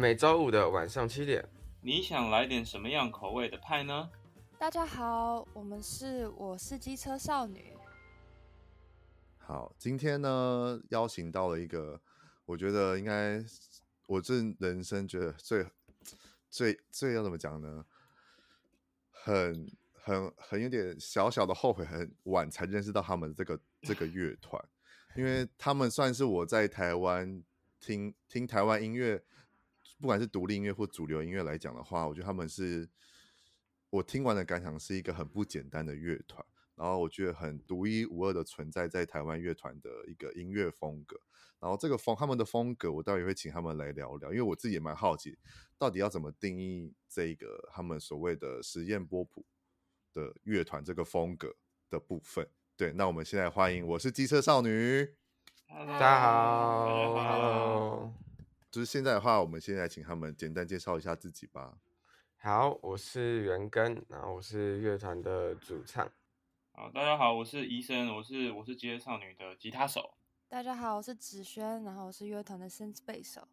每周五的晚上七点，你想来点什么样口味的派呢？大家好，我们是我是机车少女。好，今天呢，邀请到了一个，我觉得应该我这人生觉得最最最要怎么讲呢？很很很有点小小的后悔，很晚才认识到他们这个 这个乐团，因为他们算是我在台湾听听台湾音乐，不管是独立音乐或主流音乐来讲的话，我觉得他们是。我听完的感想是一个很不简单的乐团，然后我觉得很独一无二的存在在台湾乐团的一个音乐风格，然后这个风他们的风格，我待会会请他们来聊聊，因为我自己也蛮好奇，到底要怎么定义这个他们所谓的实验波普的乐团这个风格的部分。对，那我们现在欢迎，我是机车少女，大家好，Hello，就是现在的话，我们现在请他们简单介绍一下自己吧。好，我是元根，然后我是乐团的主唱。好，大家好，我是医生，我是我是机车少女的吉他手。大家好，我是子轩，然后我是乐团的声贝手。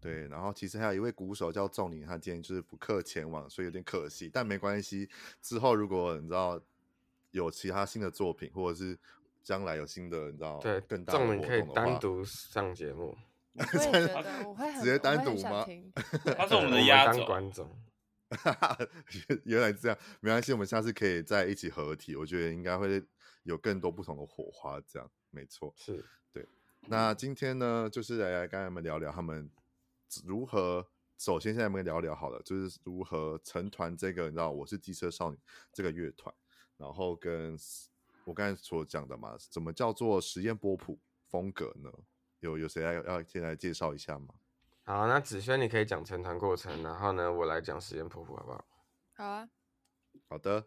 对，然后其实还有一位鼓手叫仲林，他今天就是不克前往，所以有点可惜，但没关系。之后如果你知道有其他新的作品，或者是将来有新的，你知道对更大的活动的话，可以单独上节目。我会觉得我会很直接单独吗？他是我们的压轴观 众。原来这样，没关系，我们下次可以再一起合体。我觉得应该会有更多不同的火花。这样没错，是对。那今天呢，就是来跟他们聊聊他们如何。首先，现在我们聊聊好了，就是如何成团这个，你知道，我是机车少女这个乐团，然后跟我刚才所讲的嘛，怎么叫做实验波普风格呢？有有谁要要先来介绍一下吗？好，那子轩你可以讲成团过程，然后呢，我来讲实验婆婆，好不好？好啊。好的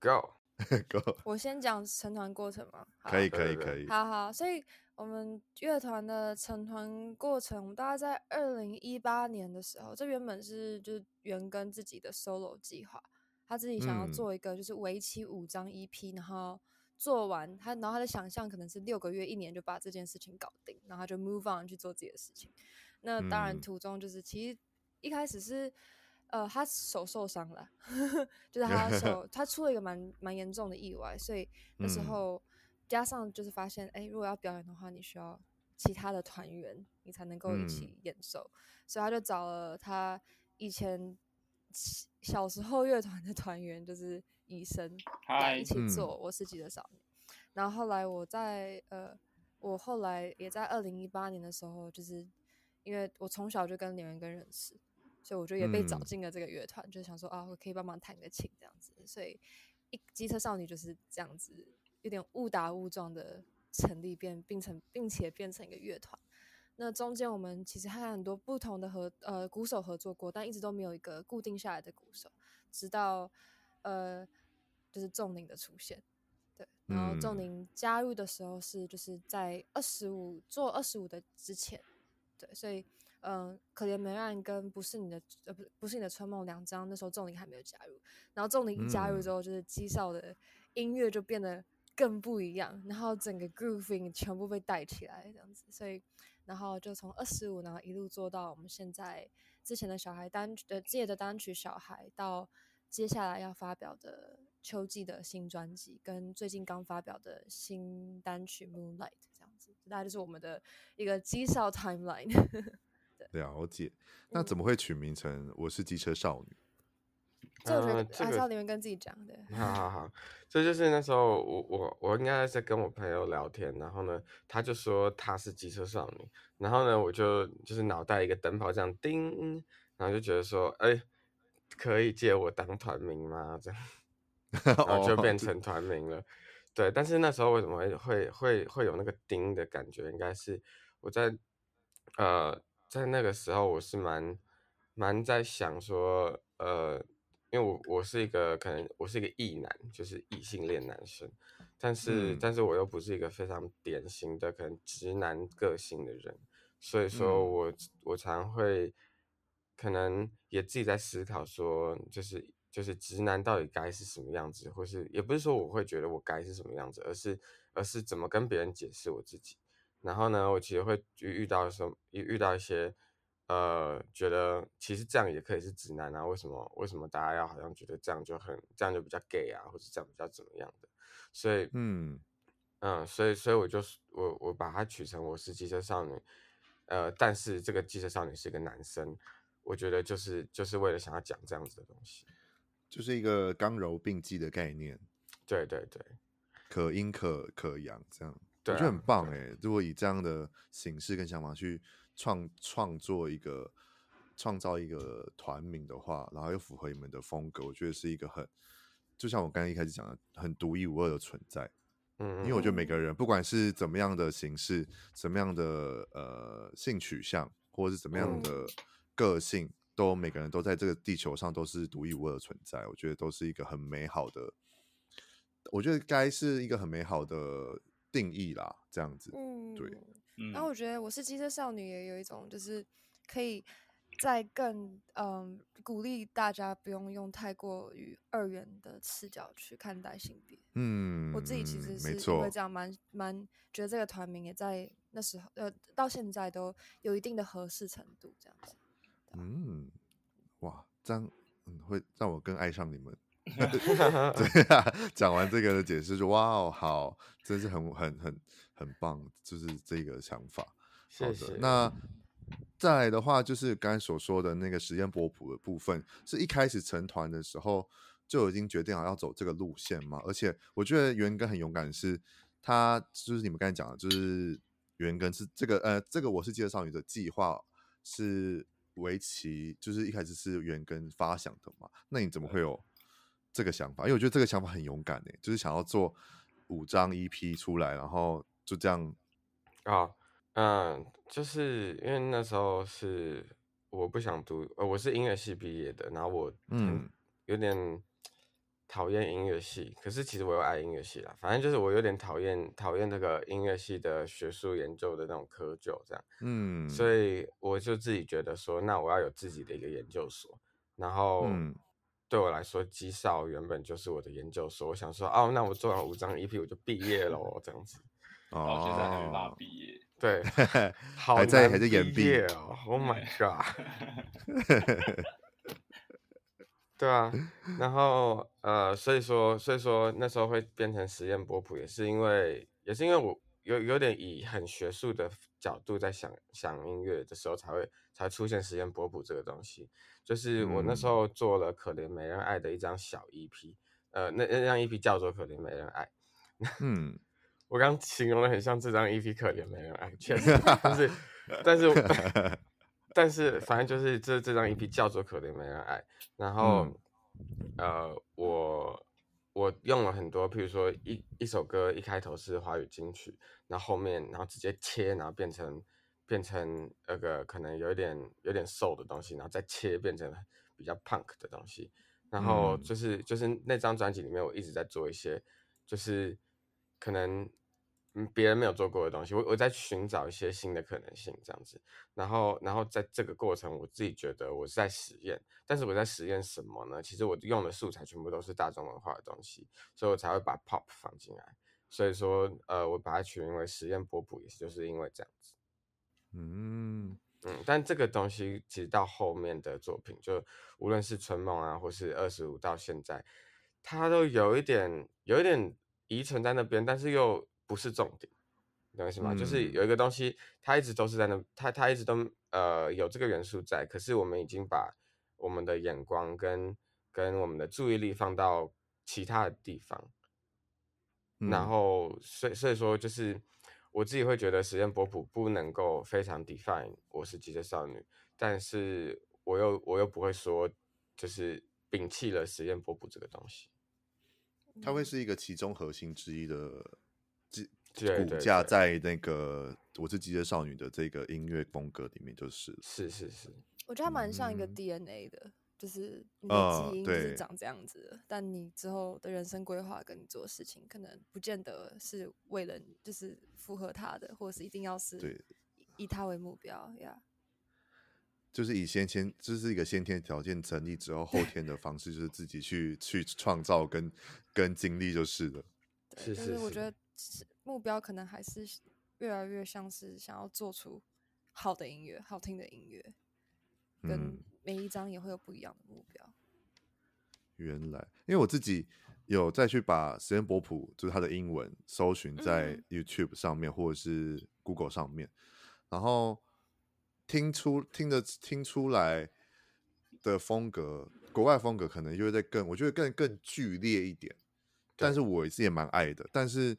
，Go Go。我先讲成团过程嘛？可以，可以，可以。好好，所以我们乐团的成团过程，我大概在二零一八年的时候，这原本是就是元根自己的 solo 计划，他自己想要做一个就是为期五张 EP，、嗯、然后。做完他，然后他的想象可能是六个月、一年就把这件事情搞定，然后他就 move on 去做自己的事情。那当然途中就是，其实一开始是，呃，他手受伤了，就是他手 他出了一个蛮蛮严重的意外，所以那时候加上就是发现，哎，如果要表演的话，你需要其他的团员，你才能够一起演奏，所以他就找了他以前小时候乐团的团员，就是。医生来一起做，我是机车少女。嗯、然后后来我在呃，我后来也在二零一八年的时候，就是因为我从小就跟连元根认识，所以我就也被找进了这个乐团，嗯、就想说啊，我可以帮忙弹个琴这样子。所以一机车少女就是这样子，有点误打误撞的成立变，并成并且变成一个乐团。那中间我们其实还有很多不同的合呃鼓手合作过，但一直都没有一个固定下来的鼓手，直到。呃，就是仲宁的出现，对，然后仲宁加入的时候是就是在二十五做二十五的之前，对，所以嗯、呃，可怜梅兰跟不是你的呃不不是你的春梦两张，那时候仲宁还没有加入，然后仲宁一加入之后，就是基少的音乐就变得更不一样，然后整个 grooving 全部被带起来这样子，所以然后就从二十五然后一路做到我们现在之前的小孩单曲的借的单曲小孩到。接下来要发表的秋季的新专辑，跟最近刚发表的新单曲《Moonlight》这样子，大概就是我们的一个机少 timeline。对，了解。那怎么会取名成“我是机车少女”？这我觉得还是要你们跟自己讲的。好好好，这就是那时候我我我应该在跟我朋友聊天，然后呢，他就说他是机车少女，然后呢，我就就是脑袋一个灯泡这样叮，然后就觉得说，哎、欸。可以借我当团名吗？这样，然后就变成团名了。对，但是那时候为什么会会会会有那个丁的感觉？应该是我在呃在那个时候我是蛮蛮在想说，呃，因为我我是一个可能我是一个异男，就是异性恋男生，但是、嗯、但是我又不是一个非常典型的可能直男个性的人，所以说我、嗯、我常会。可能也自己在思考，说就是就是直男到底该是什么样子，或是也不是说我会觉得我该是什么样子，而是而是怎么跟别人解释我自己。然后呢，我其实会遇到的时候，遇遇到一些呃，觉得其实这样也可以是直男啊？为什么为什么大家要好像觉得这样就很这样就比较 gay 啊，或者这样比较怎么样的？所以嗯嗯，所以所以我就我我把它取成我是机车少女，呃，但是这个机车少女是一个男生，我觉得就是就是为了想要讲这样子的东西，就是一个刚柔并济的概念。对对对，可阴可可阳这样，对啊，我觉得很棒哎。如果以这样的形式跟想法去。创创作一个创造一个团名的话，然后又符合你们的风格，我觉得是一个很，就像我刚才一开始讲的，很独一无二的存在。嗯，因为我觉得每个人不管是怎么样的形式，怎么样的呃性取向，或者是怎么样的个性，嗯、都每个人都在这个地球上都是独一无二的存在。我觉得都是一个很美好的，我觉得该是一个很美好的定义啦，这样子。嗯，对。然后我觉得我是机车少女，也有一种就是可以再更嗯鼓励大家不用用太过于二元的视角去看待性别。嗯，我自己其实是因为这样蛮蛮觉得这个团名也在那时候呃到现在都有一定的合适程度这样子。嗯，哇，这样嗯会让我更爱上你们。对啊，讲完这个的解释就哇哦好，真是很很很。很棒，就是这个想法。好的，谢谢。那再来的话，就是刚才所说的那个实验波普的部分，是一开始成团的时候就已经决定好要走这个路线嘛？而且我觉得元根很勇敢，是他就是你们刚才讲的，就是元根是这个呃，这个我是机车少女的计划是为期，就是一开始是元根发想的嘛？那你怎么会有这个想法？因为我觉得这个想法很勇敢诶，就是想要做五张 EP 出来，然后。就这样啊，嗯，就是因为那时候是我不想读，呃，我是音乐系毕业的，然后我嗯有点讨厌音乐系，可是其实我又爱音乐系啦，反正就是我有点讨厌讨厌那个音乐系的学术研究的那种窠臼这样，嗯，所以我就自己觉得说，那我要有自己的一个研究所，然后对我来说，机少原本就是我的研究所，我想说，哦，那我做完五张 EP 我就毕业了，这样子。哦，现在还没办法毕业，对，还在还在延毕哦，Oh my god，对啊，然后呃，所以说所以说那时候会变成实验波普，也是因为也是因为我有有点以很学术的角度在想想音乐的时候，才会才出现实验波普这个东西。就是我那时候做了可怜没人爱的一张小 EP，呃，那那张 EP 叫做可怜没人爱，嗯。我刚形容的很像这张 EP 可怜没人爱，确实，但是，但是，但是，反正就是这这张 EP 叫做可怜没人爱。然后，嗯、呃，我我用了很多，譬如说一一首歌一开头是华语金曲，然后后面然后直接切，然后变成变成那个可能有一点有点 soul 的东西，然后再切变成比较 punk 的东西。然后就是、嗯、就是那张专辑里面，我一直在做一些就是可能。嗯，别人没有做过的东西，我我在寻找一些新的可能性，这样子，然后然后在这个过程，我自己觉得我是在实验，但是我在实验什么呢？其实我用的素材全部都是大众文化的东西，所以我才会把 pop 放进来。所以说，呃，我把它取名为实验波普，也就是因为这样子。嗯嗯，但这个东西其实到后面的作品，就无论是春梦啊，或是二十五到现在，它都有一点有一点遗存在那边，但是又。不是重点，懂我意思吗？嗯、就是有一个东西，它一直都是在那，它它一直都呃有这个元素在，可是我们已经把我们的眼光跟跟我们的注意力放到其他的地方，嗯、然后所以所以说就是我自己会觉得实验波普不能够非常 define 我是机车少女，但是我又我又不会说就是摒弃了实验波普这个东西，它会是一个其中核心之一的。骨架在那个我是机械少女的这个音乐风格里面，就是是是是，我觉得它蛮像一个 DNA 的，嗯、就是你的基因就是长这样子的，呃、但你之后的人生规划跟你做事情，可能不见得是为了就是符合他的，或者是一定要是对以他为目标呀。就是以先天，这、就是一个先天条件成立之后，后天的方式就是自己去去创造跟跟经历就是了。对，就是我觉得。目标可能还是越来越像是想要做出好的音乐、好听的音乐。跟每一张也会有不一样的目标。嗯、原来，因为我自己有再去把实验波普，就是它的英文搜寻在 YouTube 上面、嗯、或者是 Google 上面，然后听出听得听出来的风格，国外风格可能就会在更，我觉得更更剧烈一点。但是我也是也蛮爱的，但是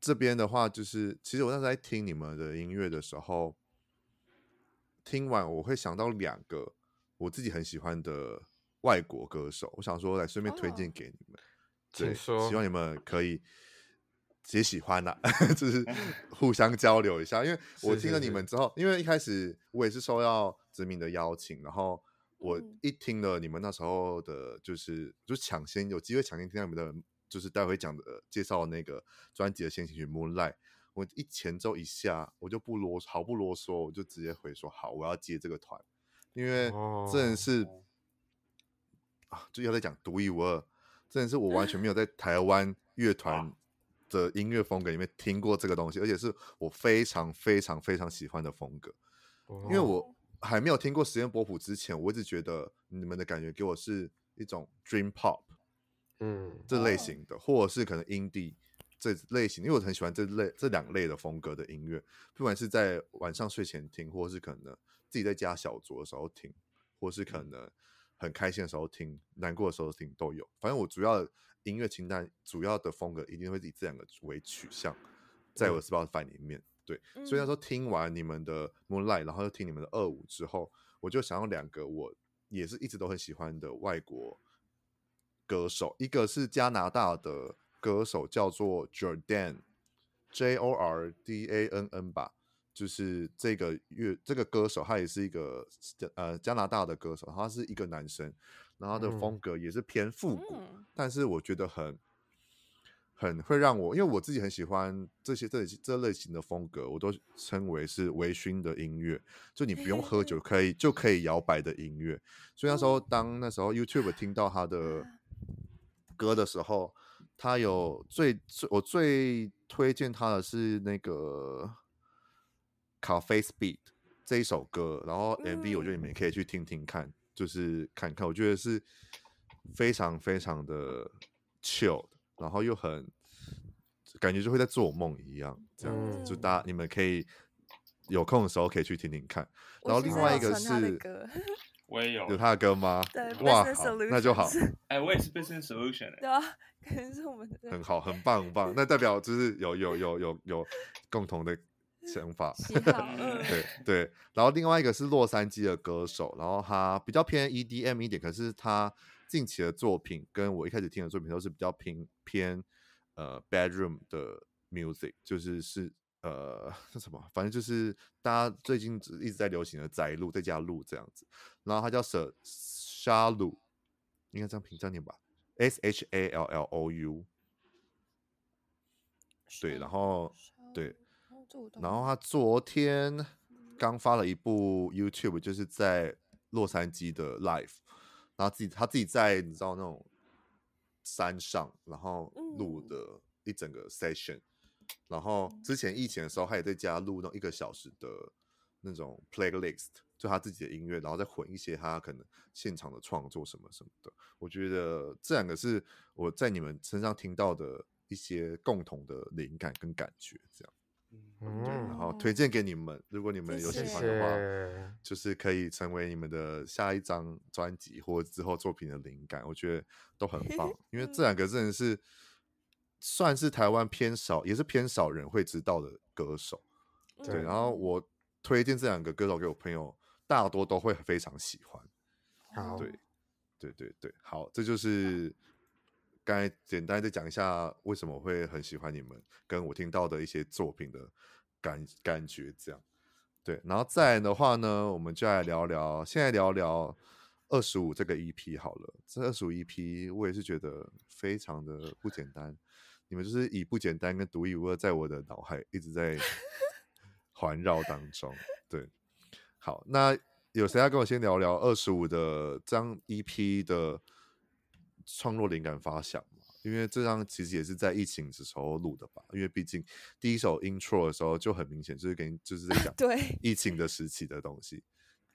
这边的话，就是其实我那时候在听你们的音乐的时候，听完我会想到两个我自己很喜欢的外国歌手，我想说来顺便推荐给你们，对，希望你。们可以也喜欢啦、啊，就是 互相交流一下，因为我听了你们。之后，因为一开始我也是受到子敏的邀请，然后。我一听了你们那时候的，就是就抢先有机会抢先听到你们的，就是待会讲的介绍那个专辑的先行曲《Moonlight》，我一前奏一下，我就不啰毫不啰嗦，我就直接回说好，我要接这个团，因为真的是、哦、啊，就要在讲独一无二，真的是我完全没有在 台湾乐团的音乐风格里面听过这个东西，而且是我非常非常非常喜欢的风格，因为我。还没有听过实验波普之前，我一直觉得你们的感觉给我是一种 dream pop，嗯，这类型的，或者是可能 indie 这类型，因为我很喜欢这类这两类的风格的音乐，不管是在晚上睡前听，或者是可能自己在家小酌的时候听，或是可能很开心的时候听，难过的时候听都有。反正我主要音乐清单主要的风格一定会以这两个为取向，在我的 Spotify 里面。对，所以那时候听完你们的 Moonlight，然后又听你们的二五之后，我就想要两个我也是一直都很喜欢的外国歌手，一个是加拿大的歌手叫做 Jordan，J O R D A N N 吧，就是这个乐这个歌手，他也是一个呃加拿大的歌手，他是一个男生，然后他的风格也是偏复古，嗯、但是我觉得很。很会让我，因为我自己很喜欢这些这这类型的风格，我都称为是微醺的音乐，就你不用喝酒 可以就可以摇摆的音乐。所以那时候当那时候 YouTube 听到他的歌的时候，他有最最我最推荐他的是那个 Cafe Speed 这一首歌，然后 MV 我觉得你们也可以去听听看，就是看看，我觉得是非常非常的 chill。然后又很感觉就会在做梦一样，这样、嗯、就大家你们可以有空的时候可以去听听看。然后另外一个是，我也有有他的歌吗？对哇，好，那就好。哎，我也是 Business Solution。对啊，可能是我们的。很好，很棒，很棒。那代表就是有有有有有共同的想法。对对。然后另外一个是洛杉矶的歌手，然后他比较偏 EDM 一点，可是他。近期的作品跟我一开始听的作品都是比较偏偏呃 bedroom 的 music，就是是呃是 什么，反正就是大家最近一直在流行的宅录在家录这样子。然后他叫 Sir Shalu，应该这样拼这样念吧，S H A L L O U。对，然后对，然后他昨天刚发了一部 YouTube，就是在洛杉矶的 live。然后自己他自己在你知道那种山上，然后录的一整个 session，、嗯、然后之前疫情的时候，他也在家录那种一个小时的那种 playlist，就他自己的音乐，然后再混一些他可能现场的创作什么什么的。我觉得这两个是我在你们身上听到的一些共同的灵感跟感觉，这样。嗯，对，然后推荐给你们，如果你们有喜欢的话，谢谢就是可以成为你们的下一张专辑或之后作品的灵感，我觉得都很 棒。因为这两个真的是算是台湾偏少，也是偏少人会知道的歌手。对，然后我推荐这两个歌手给我朋友，大多都会非常喜欢。好，对，对对对，好，这就是。刚才简单的讲一下为什么我会很喜欢你们，跟我听到的一些作品的感感觉，这样对。然后再来的话呢，我们就来聊聊，现在聊聊二十五这个 EP 好了。这二十五 EP 我也是觉得非常的不简单，你们就是以不简单跟独一无二，在我的脑海一直在 环绕当中。对，好，那有谁要跟我先聊聊二十五的这张 EP 的？创作灵感发想嘛，因为这张其实也是在疫情的时候录的吧，因为毕竟第一首 intro 的时候就很明显，就是跟就是在讲 对疫情的时期的东西，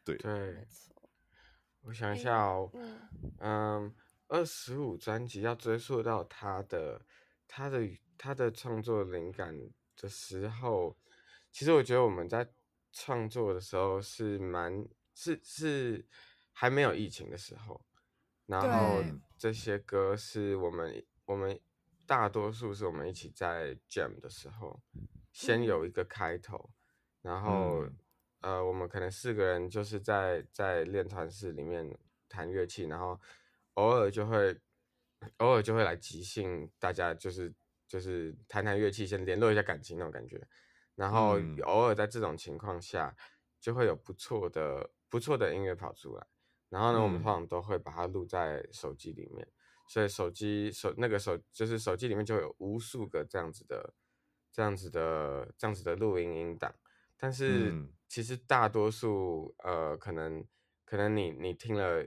对对没错。我想一下哦，嗯嗯，二十五专辑要追溯到他的他的他的创作灵感的时候，其实我觉得我们在创作的时候是蛮是是还没有疫情的时候，然后这些歌是我们我们大多数是我们一起在 jam 的时候，先有一个开头，然后。嗯。呃，我们可能四个人就是在在练团室里面弹乐器，然后偶尔就会偶尔就会来即兴，大家就是就是弹弹乐器，先联络一下感情那种感觉，然后偶尔在这种情况下就会有不错的不错的音乐跑出来，然后呢，我们通常都会把它录在手机里面，所以手机手那个手就是手机里面就有无数个这样子的这样子的这样子的录音音档。但是其实大多数呃，可能可能你你听了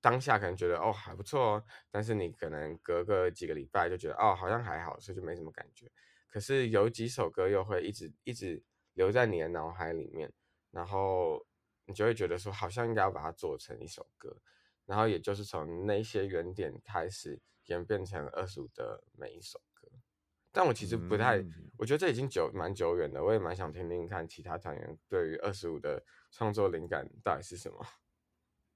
当下可能觉得哦还不错哦，但是你可能隔个几个礼拜就觉得哦好像还好，所以就没什么感觉。可是有几首歌又会一直一直留在你的脑海里面，然后你就会觉得说好像应该要把它做成一首歌，然后也就是从那些原点开始演变成二十五的每一首歌。但我其实不太，嗯、我觉得这已经久蛮久远的，我也蛮想听听看其他团员对于二十五的创作灵感到底是什么。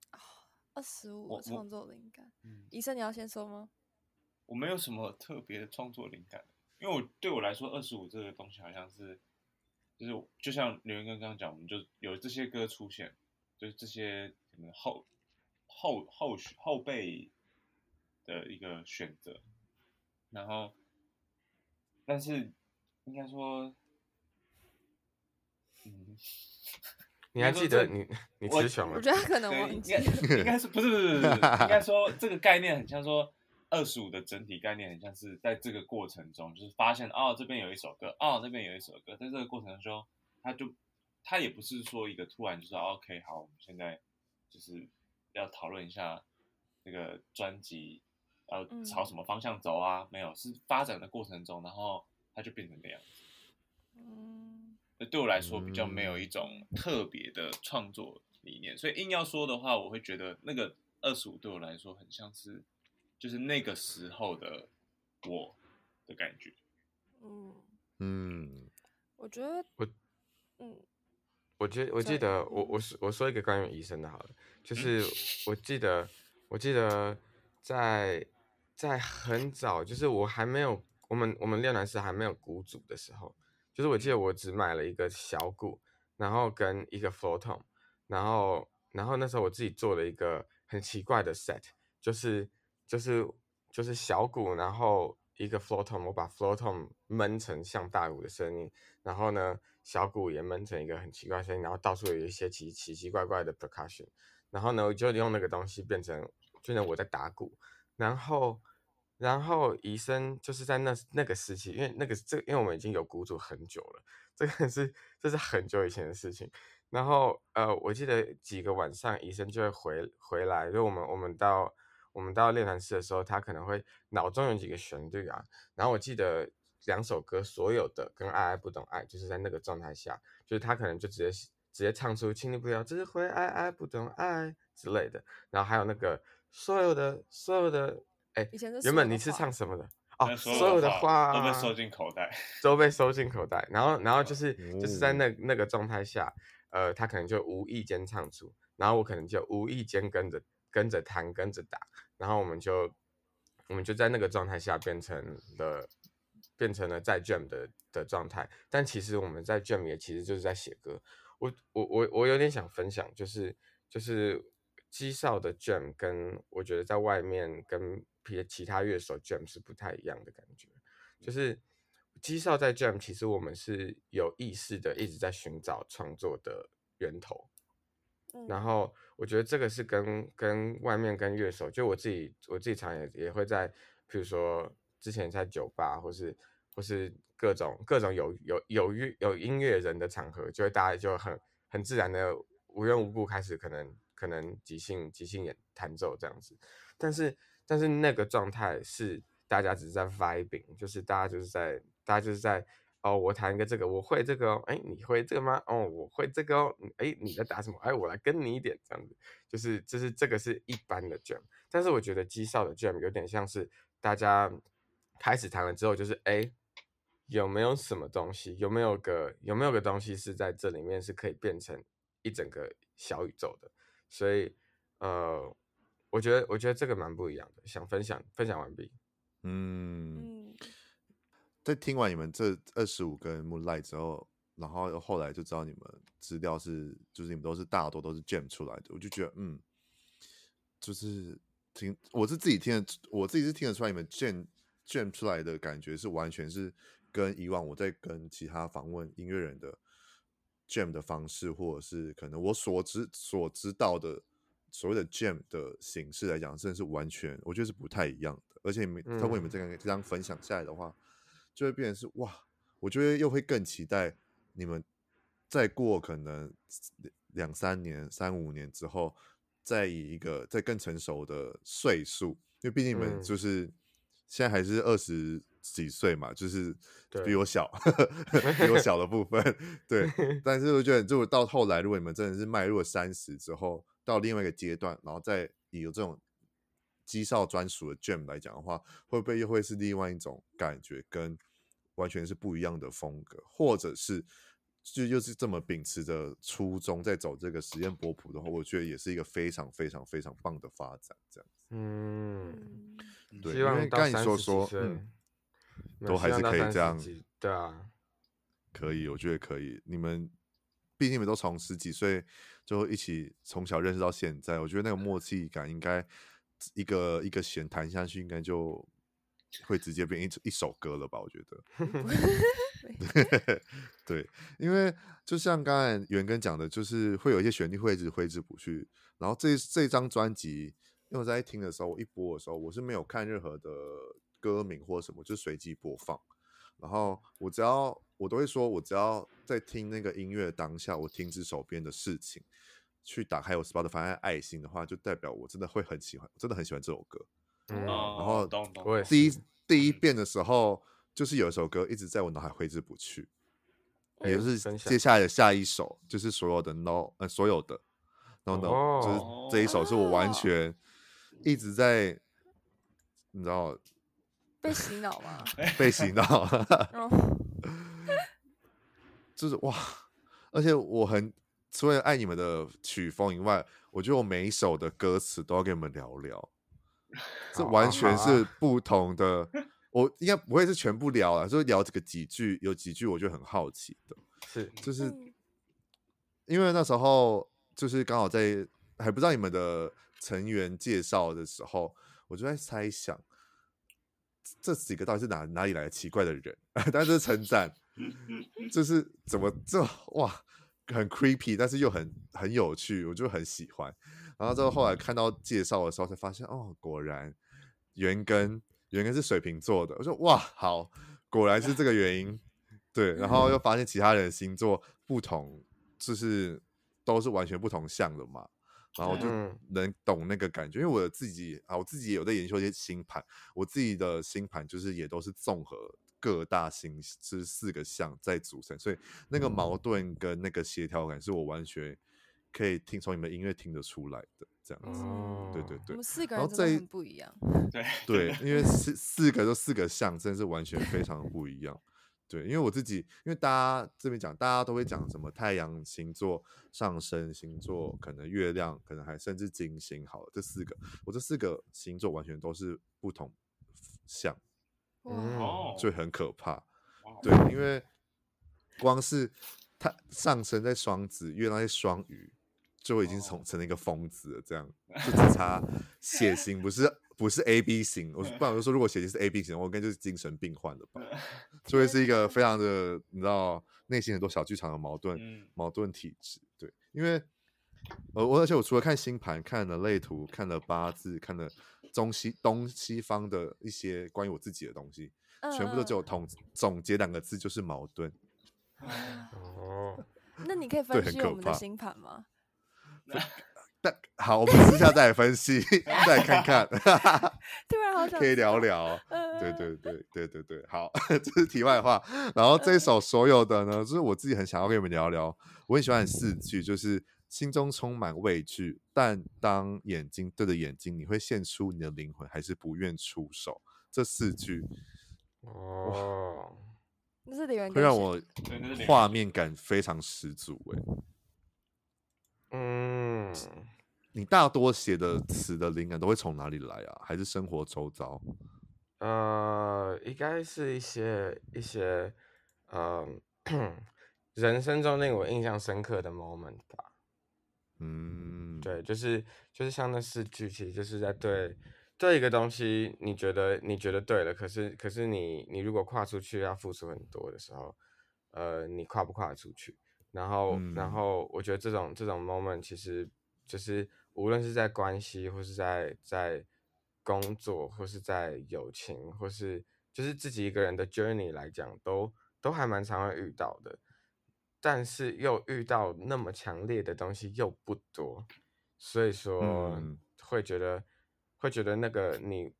二十五的创作灵感，嗯，医生你要先说吗？我没有什么特别的创作灵感，因为我对我来说，二十五这个东西好像是，就是就像刘元根刚刚讲，我们就有这些歌出现，就是这些可能后后后后辈的一个选择，然后。但是，应该说，嗯，你还记得你 你词穷了？我觉得他可能忘记。应该是不是不是不是，应该说这个概念很像说二十五的整体概念，很像是在这个过程中，就是发现哦这边有一首歌，哦那边有一首歌，在这个过程中，他就他也不是说一个突然就说 OK 好，我们现在就是要讨论一下这个专辑。要朝什么方向走啊？嗯、没有，是发展的过程中，然后它就变成这样子。嗯，那对我来说比较没有一种特别的创作理念，所以硬要说的话，我会觉得那个二十五对我来说很像是，就是那个时候的我的感觉。嗯嗯，我觉得我嗯，我记我记得我我说我说一个关于医生的好了，就是我记得我记得在。在很早，就是我还没有我们我们练团是还没有鼓组的时候，就是我记得我只买了一个小鼓，然后跟一个 floor tom，然后然后那时候我自己做了一个很奇怪的 set，就是就是就是小鼓，然后一个 floor tom，我把 floor tom 闷成像大鼓的声音，然后呢小鼓也闷成一个很奇怪的声音，然后到处有一些奇奇奇怪怪的 percussion，然后呢我就用那个东西变成变成我在打鼓，然后。然后医生就是在那那个时期，因为那个这因为我们已经有鼓组很久了，这个是这是很久以前的事情。然后呃，我记得几个晚上医生就会回回来，就我们我们到我们到练团室的时候，他可能会脑中有几个旋律啊。然后我记得两首歌所有的跟爱爱不懂爱，就是在那个状态下，就是他可能就直接直接唱出，请你不要只会爱爱不懂爱之类的。然后还有那个所有的所有的。哎，原本你是唱什么的？哦，所有的话都被收进口袋，都被收进口袋。然后，然后就是就是在那那个状态下，呃，他可能就无意间唱出，然后我可能就无意间跟着跟着弹跟着打，然后我们就我们就在那个状态下变成了变成了在 jam 的的状态。但其实我们在 jam 也其实就是在写歌。我我我我有点想分享，就是就是基少的 jam 跟我觉得在外面跟别其他乐手 jam 是不太一样的感觉，就是基少在 jam，其实我们是有意识的一直在寻找创作的源头，然后我觉得这个是跟跟外面跟乐手，就我自己我自己常也也会在，比如说之前在酒吧或是或是各种各种有有有乐有音乐人的场合，就会大家就很很自然的无缘无故开始可能可能即兴即兴演弹奏这样子，但是。但是那个状态是大家只是在 vibing，就是大家就是在大家就是在哦，我弹一个这个，我会这个哦，哎，你会这个吗？哦，我会这个哦，哎，你在打什么？哎，我来跟你一点，这样子，就是就是这个是一般的 jam，但是我觉得机少的 jam 有点像是大家开始弹了之后，就是哎，有没有什么东西？有没有个有没有个东西是在这里面是可以变成一整个小宇宙的？所以呃，我觉得我觉得这个蛮不一样的，想分享分享完毕。嗯，在听完你们这二十五根 Moonlight 之后，然后后来就知道你们资料是，就是你们都是大多都是 Jam 出来的，我就觉得，嗯，就是听我是自己听的，我自己是听得出来你们 Jam Jam 出来的感觉是完全是跟以往我在跟其他访问音乐人的 Jam 的方式，或者是可能我所知所知道的所谓的 Jam 的形式来讲，真的是完全我觉得是不太一样的。而且你们通过你们这个这张分享下来的话，嗯、就会变成是哇，我觉得又会更期待你们再过可能两三年、三五年之后，再以一个再更成熟的岁数，因为毕竟你们就是现在还是二十几岁嘛，就是比我小，比我小的部分，对。但是我觉得，如果到后来，如果你们真的是迈入了三十之后，到另外一个阶段，然后再以有这种。机少专属的 Jam 来讲的话，会不会又会是另外一种感觉，跟完全是不一样的风格，或者是就又是这么秉持着初衷在走这个实验波普的话，我觉得也是一个非常非常非常棒的发展，这样子。嗯，对，因为刚才你说说，嗯，都还是可以这样，对啊，可以，我觉得可以。你们毕竟你们都从十几岁就一起从小认识到现在，我觉得那个默契感应该。一个一个弦弹下去，应该就会直接变一一首歌了吧？我觉得，对，因为就像刚才元根讲的，就是会有一些旋律会一直挥之不去。然后这这张专辑，因为我在听的时候，我一播的时候，我是没有看任何的歌名或什么，就随机播放。然后我只要我都会说，我只要在听那个音乐当下，我停止手边的事情。去打开我 Spotify 按爱心的话，就代表我真的会很喜欢，真的很喜欢这首歌。嗯、然后第一第一遍的时候，就是有一首歌一直在我脑海挥之不去，也就是接下来的下一首，就是所有的 No，呃，所有的 No No，、哦、就是这一首是我完全一直在，你知道被洗脑吗？被洗脑，就是哇，而且我很。除了爱你们的曲风以外，我觉得我每一首的歌词都要跟你们聊聊，这完全是不同的。我应该不会是全部聊了，就是聊这个几句，有几句我就很好奇的，是就是因为那时候就是刚好在还不知道你们的成员介绍的时候，我就在猜想这几个到底是哪哪里来的奇怪的人，但是称赞，就是怎么这哇。很 creepy，但是又很很有趣，我就很喜欢。然后之后后来看到介绍的时候，才发现哦，果然元根元根是水瓶座的。我说哇，好，果然是这个原因。对，然后又发现其他人的星座不同，就是都是完全不同相的嘛。然后我就能懂那个感觉，因为我自己啊，我自己也有在研究一些星盘，我自己的星盘就是也都是综合。各大星是四个象在组成，所以那个矛盾跟那个协调感是我完全可以听从你们音乐听得出来的，这样子。嗯、对对对，我们四个人真的很不一样。对对，因为四四个都四个象，真的是完全非常不一样。对，因为我自己，因为大家这边讲，大家都会讲什么太阳星座、上升星座，可能月亮，可能还甚至金星。好了，这四个，我这四个星座完全都是不同象。嗯，就很可怕，对，因为光是它上升在双子，月亮在双鱼，就已经从成了一个疯子了。这样 就只差血型不是不是 A B 型，我不然我就说，如果血型是 A B 型，我应该就是精神病患了吧？就会是一个非常的你知道内心很多小剧场的矛盾矛盾体质。对，因为呃我而且我除了看星盘，看了类图，看了八字，看了。中西东西方的一些关于我自己的东西，呃、全部都只有统总结两个字，就是矛盾。哦，那你可以分析我们的星盘吗？但好，我们私下再来分析，再来看看。突然好想可以聊聊。对对对对对对，好，这是题外话。然后这首所有的呢，就是我自己很想要跟你们聊聊。我很喜欢四句，就是心中充满畏惧，但当眼睛对着眼睛，你会献出你的灵魂，还是不愿出手？这四句，哦，那是李元，会让我画面感非常十足。哎，嗯。你大多写的词的灵感都会从哪里来啊？还是生活周遭？呃，应该是一些一些呃 人生中令我印象深刻的 moment 吧。嗯，对，就是就是像那四句，其实就是在对对一个东西，你觉得你觉得对了，可是可是你你如果跨出去要付出很多的时候，呃，你跨不跨得出去？然后、嗯、然后我觉得这种这种 moment 其实就是。无论是在关系，或是在在工作，或是在友情，或是就是自己一个人的 journey 来讲，都都还蛮常会遇到的。但是又遇到那么强烈的东西又不多，所以说会觉得、嗯、会觉得那个你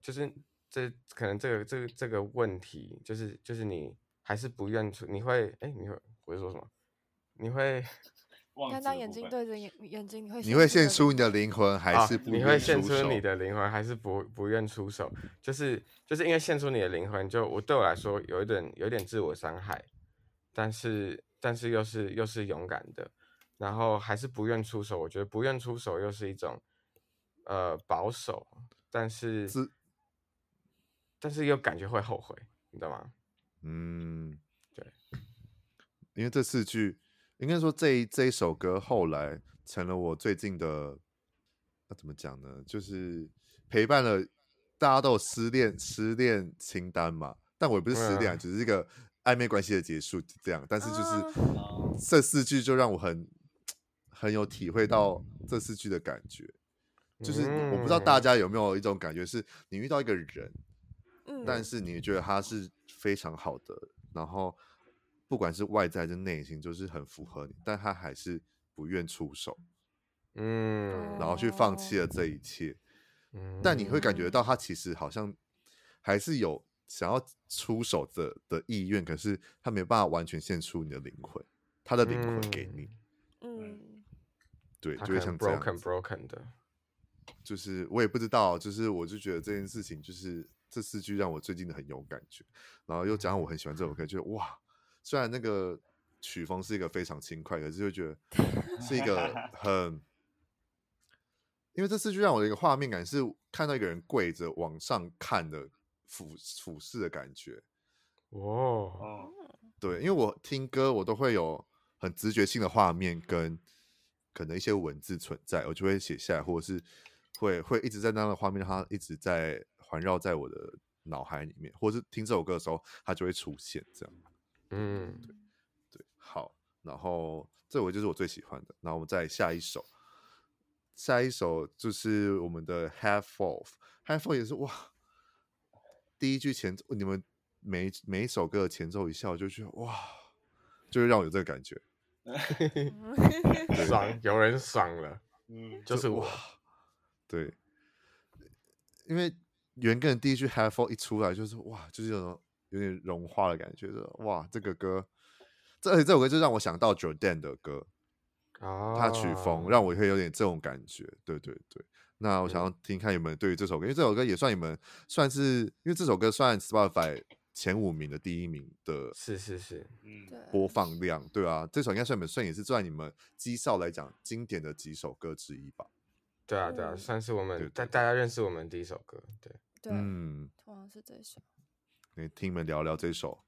就是这可能这个这个这个问题，就是就是你还是不愿出，你会哎、欸、你会我会说什么？你会。看到眼睛对着眼眼睛，你会你会献出你的灵魂，还是不？你会献出你的灵魂，还是不不愿出手？就是就是因为献出你的灵魂，就我对我来说有一点有一点自我伤害，但是但是又是又是勇敢的，然后还是不愿出手。我觉得不愿出手又是一种呃保守，但是但是又感觉会后悔，你知道吗？嗯，对，因为这四句。应该说这一这一首歌后来成了我最近的，那怎么讲呢？就是陪伴了大家都有失恋失恋清单嘛，但我也不是失恋，啊，只是一个暧昧关系的结束这样。但是就是这四句就让我很很有体会到这四句的感觉，就是我不知道大家有没有一种感觉，是你遇到一个人，但是你觉得他是非常好的，然后。不管是外在还是内心，就是很符合你，但他还是不愿出手，嗯，然后去放弃了这一切，嗯，但你会感觉到他其实好像还是有想要出手的的意愿，可是他没办法完全献出你的灵魂，他的灵魂给你，嗯，对，就会像 broken broken 的，就是我也不知道，就是我就觉得这件事情就是这四句让我最近的很有感觉，然后又加上我很喜欢这首歌，就哇。虽然那个曲风是一个非常轻快，可是就觉得 是一个很，因为这四句让我的一个画面感是看到一个人跪着往上看的俯俯视的感觉。哦，对，因为我听歌我都会有很直觉性的画面跟可能一些文字存在，我就会写下来，或者是会会一直在那样的画面，它一直在环绕在我的脑海里面，或者是听这首歌的时候，它就会出现这样。嗯，对对，好，然后这首就是我最喜欢的。然后我们再下一首，下一首就是我们的 Half Full，Half Full 也是哇，第一句前奏，你们每每一首歌的前奏一下，我就觉得哇，就是让我有这个感觉，爽，有人爽了，嗯，就是哇，对，因为原根的第一句 h a v e Full 一出来，就是哇，就是有种。有点融化的感觉，哇，这个歌，这而且这首歌就让我想到 Jordan 的歌，啊，他曲风让我会有点这种感觉，对对对。那我想要听看你们对于这首歌，因为这首歌也算你们算是，因为这首歌算 Spotify 前五名的第一名的，是是是，嗯，播放量，对啊，这首应该算你们算也是算你们机少来讲经典的几首歌之一吧？对啊对啊，算是我们大大家认识我们第一首歌，对对，嗯，同样是这首。可以听你们聊聊这首。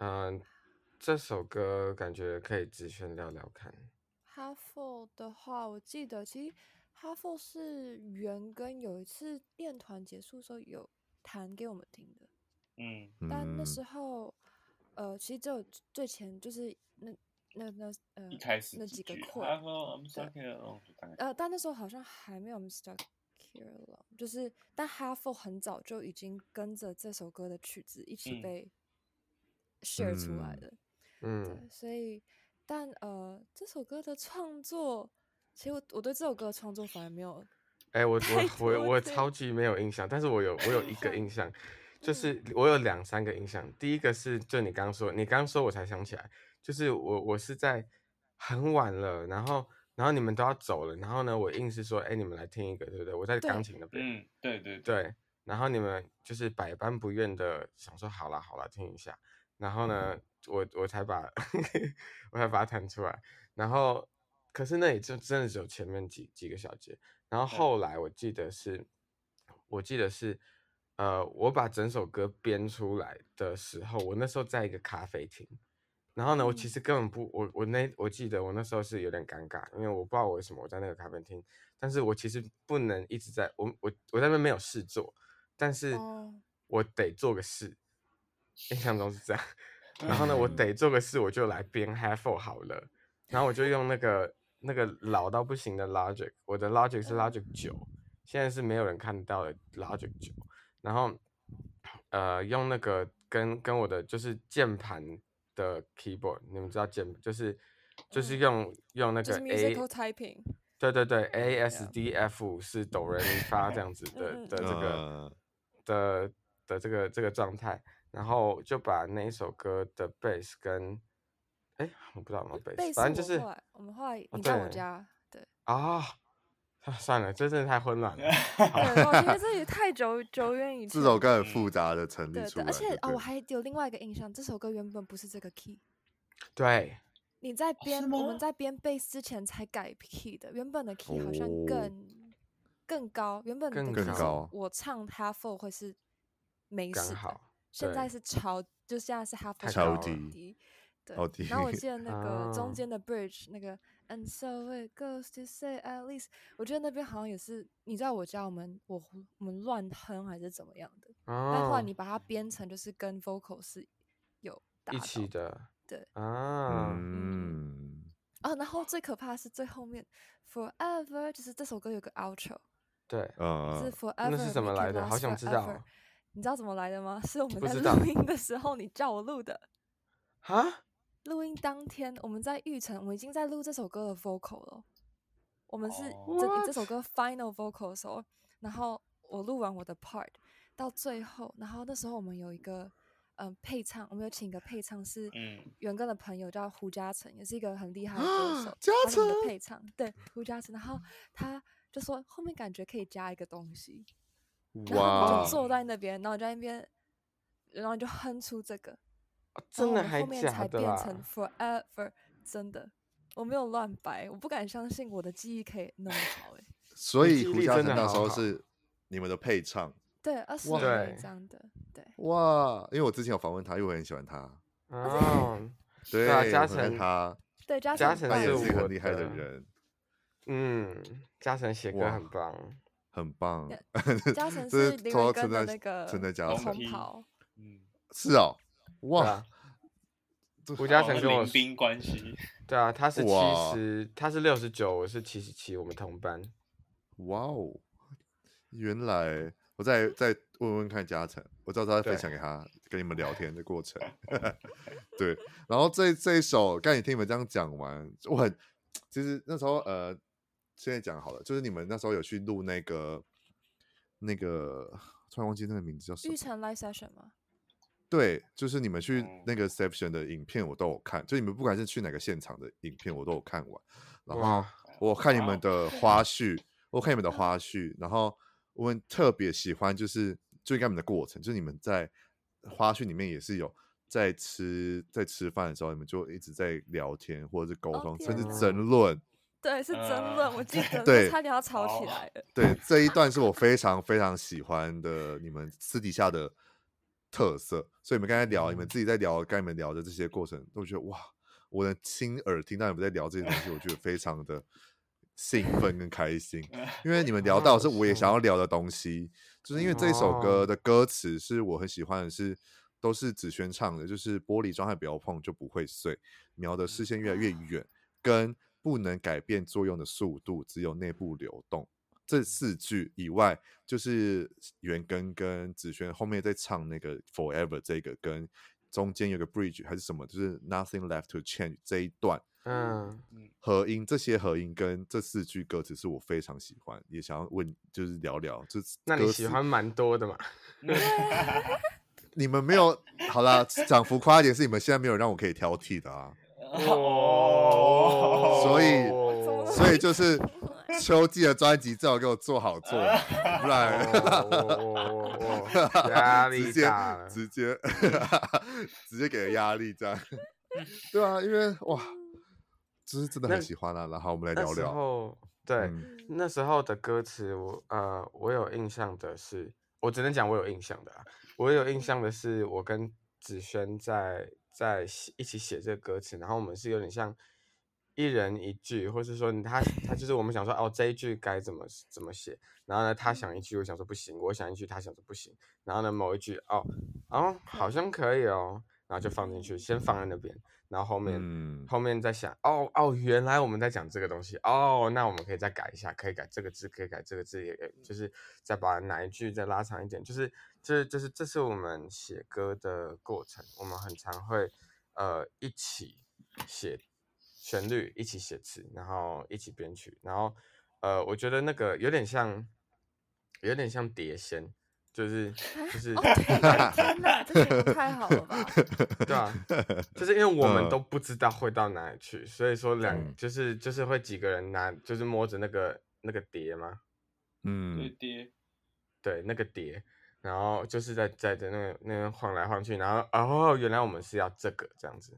嗯，这首歌感觉可以直选聊聊看。Half Full 的话，我记得其实 Half Full 是元根有一次练团结束的时候有弹给我们听的。嗯，但那时。候，呃，其实只有最前就是那那那呃一开始那几个 chord 呃，但那时候好像还没有 Stuck。就是，但 Half Full 很早就已经跟着这首歌的曲子一起被 share 出来的，嗯，对，所以，但呃，这首歌的创作，其实我我对这首歌的创作反而没有，哎、欸，我我我我超级没有印象，但是我有我有一个印象，就是我有两三个印象，第一个是就你刚刚说，你刚刚说我才想起来，就是我我是在很晚了，然后然后你们都要走了，然后呢，我硬是说，哎，你们来听一个，对不对？我在钢琴那边，嗯，对对对，对，然后你们就是百般不愿的想说，好啦好啦，听一下，然后呢，我我才把 我才把它弹出来，然后可是那也就真的只有前面几几个小节，然后后来我记得是，我记得是。呃，我把整首歌编出来的时候，我那时候在一个咖啡厅，然后呢，我其实根本不，我我那我记得我那时候是有点尴尬，因为我不知道为什么我在那个咖啡厅，但是我其实不能一直在，我我我在那边没有事做，但是我得做个事，印象中是这样，然后呢，我得做个事，我就来编 Half 好了，然后我就用那个那个老到不行的 Logic，我的 Logic 是 Logic 九，现在是没有人看到的 Logic 九。然后，呃，用那个跟跟我的就是键盘的 keyboard，你们知道键就是就是用、嗯、用那个 A，对对对，A S D F 是哆来咪发这样子的的这个的的这个这个状态，然后就把那一首歌的 bass 跟，哎，我不知道有没有反正就是我们后来你在我家，对啊。算了，这真的太混乱了。对，我觉得这也太久久远以前。这首歌很复杂的成立出来，而且哦，我还有另外一个印象，这首歌原本不是这个 key。对。你在编，我们在编 bass 之前才改 key 的，原本的 key 好像更更高，原本的 key 更高。我唱 half four 会是没事的，现在是超，就现在是 half four 超低。对。然后我记得那个中间的 bridge 那个。And so it goes to say at least，我觉得那边好像也是，你知道我家我们我我们乱哼还是怎么样的？哦。但后来你把它编成就是跟 vocal 是有一起的。对。啊。嗯。啊，然后最可怕的是最后面，forever，就是这首歌有个 outro。对。是 forever。那是怎么来的？好想知道。你知道怎么来的吗？是我们在录音的时候你叫我录的。哈？录音当天，我们在玉成，我们已经在录这首歌的 vocal 了。我们是这、oh, 这首歌 final vocal 的时候，然后我录完我的 part，到最后，然后那时候我们有一个嗯、呃、配唱，我们有请一个配唱是元哥的朋友叫胡嘉诚，也是一个很厉害的歌手。嘉诚？的配唱，对胡嘉诚，然后他就说后面感觉可以加一个东西，然后我就坐在那边，然后在那边，然后就哼出这个。真的还后面才变成 forever，真的，我没有乱掰，我不敢相信我的记忆可以那么好哎。所以胡嘉诚那时候是你们的配唱，对，二十岁这样的，对。哇，因为我之前有访问他，因为我很喜欢他。哦，对啊，嘉诚他，对嘉诚他也是很厉害的人。嗯，嘉诚写歌很棒，很棒。嘉诚是林文根的那个红袍，嗯，是哦。哇，吴嘉诚跟我兵关系，对啊，他是七十，他是六十九，我是七十七，我们同班。哇哦，原来我再再问问看嘉诚，我到时候再分享给他，跟你们聊天的过程。对，然后这这一首，刚才你听你们这样讲完，我很其实那时候呃，现在讲好了，就是你们那时候有去录那个那个，突然忘记那个名字叫什么？玉成 Live Session 吗？对，就是你们去那个 section 的影片，我都有看。就你们不管是去哪个现场的影片，我都有看完。然后我看你们的花絮，我看你们的花絮。然后我们特别喜欢，就是追看你们的过程，就是你们在花絮里面也是有在吃，在吃饭的时候，你们就一直在聊天，或者是沟通，oh, 甚至争论。对，是争论。我 记得，对，差点要吵起来了。对，这一段是我非常非常喜欢的，你们私底下的。特色，所以你们刚才聊，你们自己在聊，跟你们聊的这些过程，都觉得哇，我的亲耳听到你们在聊这些东西，我觉得非常的兴奋跟开心，因为你们聊到是我也想要聊的东西，就是因为这首歌的歌词是我很喜欢的是，是都是子轩唱的，就是玻璃状态不要碰就不会碎，瞄的视线越来越。远，跟不能改变作用的速度，只有内部流动。这四句以外，就是元根跟子轩后面在唱那个 Forever 这个，跟中间有个 Bridge 还是什么，就是 Nothing left to change 这一段，嗯，和音这些和音跟这四句歌词是我非常喜欢，也想要问，就是聊聊，就是那你喜欢蛮多的嘛？你们没有好啦，讲浮夸一点，是你们现在没有让我可以挑剔的啊。哦，所以所以就是 秋季的专辑最好给我做好做，不然压力大了，直接直接直接给了压力这样。对啊，因为哇，就是真的很喜欢啊。然后我们来聊聊。然后对、嗯、那时候的歌词，我呃我有印象的是，我只能讲我有印象的啊。我有印象的是，我跟子轩在在一起写这个歌词，然后我们是有点像一人一句，或是说他他就是我们想说哦这一句该怎么怎么写，然后呢他想一句，我想说不行，我想一句，他想说不行，然后呢某一句哦哦好像可以哦，然后就放进去，先放在那边。然后后面，嗯、后面再想，哦哦，原来我们在讲这个东西，哦，那我们可以再改一下，可以改这个字，可以改这个字，也就是再把哪一句再拉长一点，就是，这、就是，就是，这是我们写歌的过程，我们很常会，呃，一起写旋律，一起写词，然后一起编曲，然后，呃，我觉得那个有点像，有点像碟仙。就是就是，哦、天哪，这个太好了吧？对啊，就是因为我们都不知道会到哪里去，所以说两就是就是会几个人拿，就是摸着那个那个碟嘛，嗯，碟，对那个碟，然后就是在在在那个那边晃来晃去，然后哦，原来我们是要这个这样子，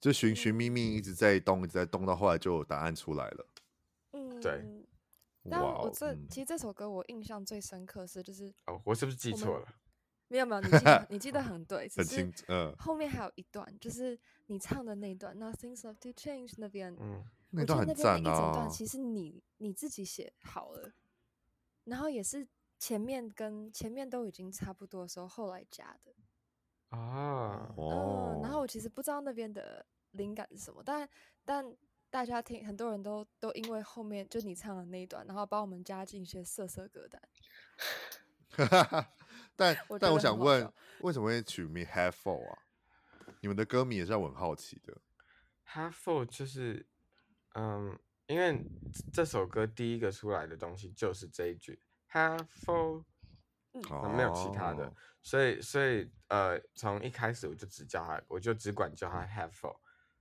就寻寻觅觅一直在动，一直在动，到后来就有答案出来了。嗯，对。但我这其实这首歌我印象最深刻是就是哦，我是不是记错了？没有没有，你记得你记得很对，很清楚。嗯，后面还有一段就是你唱的那一段，Nothing's left to change 那边，嗯，那段很赞啊。一整段其实你你自己写好了，然后也是前面跟前面都已经差不多的时候，后来加的啊。哦，然后我其实不知道那边的灵感是什么，但但。大家听，很多人都都因为后面就你唱的那一段，然后帮我们加进一些色色歌单。但 我但我想问，为什么会取名 Have For 啊？你们的歌迷也是让我很好奇的。Have For 就是，嗯，因为这首歌第一个出来的东西就是这一句 Have For，嗯，没有其他的，所以所以呃，从一开始我就只叫他，我就只管叫他 Have For，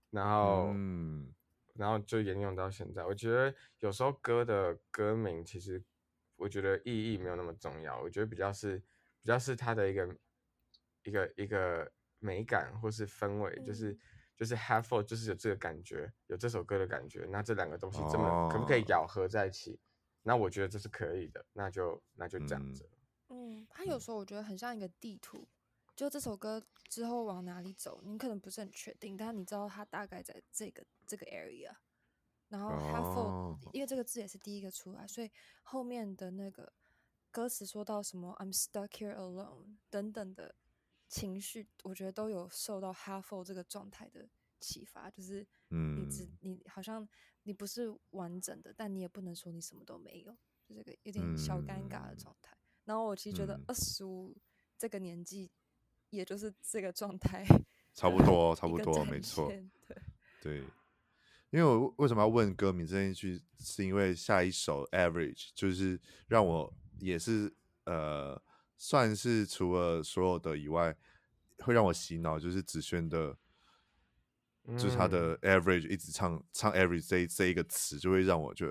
然后嗯。然后就沿用到现在。我觉得有时候歌的歌名，其实我觉得意义没有那么重要。我觉得比较是比较是它的一个一个一个美感或是氛围，就是就是 have for 就是有这个感觉，有这首歌的感觉。那这两个东西这么可不可以咬合在一起？那我觉得这是可以的。那就那就这样子。嗯，它有时候我觉得很像一个地图，就这首歌之后往哪里走，你可能不是很确定，但你知道它大概在这个。这个 area，然后 oh. 因为这个字也是第一个出来，所以后面的那个歌词说到什么 I'm stuck here alone 等等的情绪，我觉得都有受到 for 这个状态的启发，就是你只、mm. 你好像你不是完整的，但你也不能说你什么都没有，就这个有点小尴尬的状态。Mm. 然后我其实觉得二十五这个年纪，也就是这个状态，差不多，差不多，没错，对 对。因为我为什么要问歌名这一句，是因为下一首 Average 就是让我也是呃，算是除了所有的以外，会让我洗脑，就是子轩的，就是他的 Average 一直唱唱 Average 这这一个词，就会让我就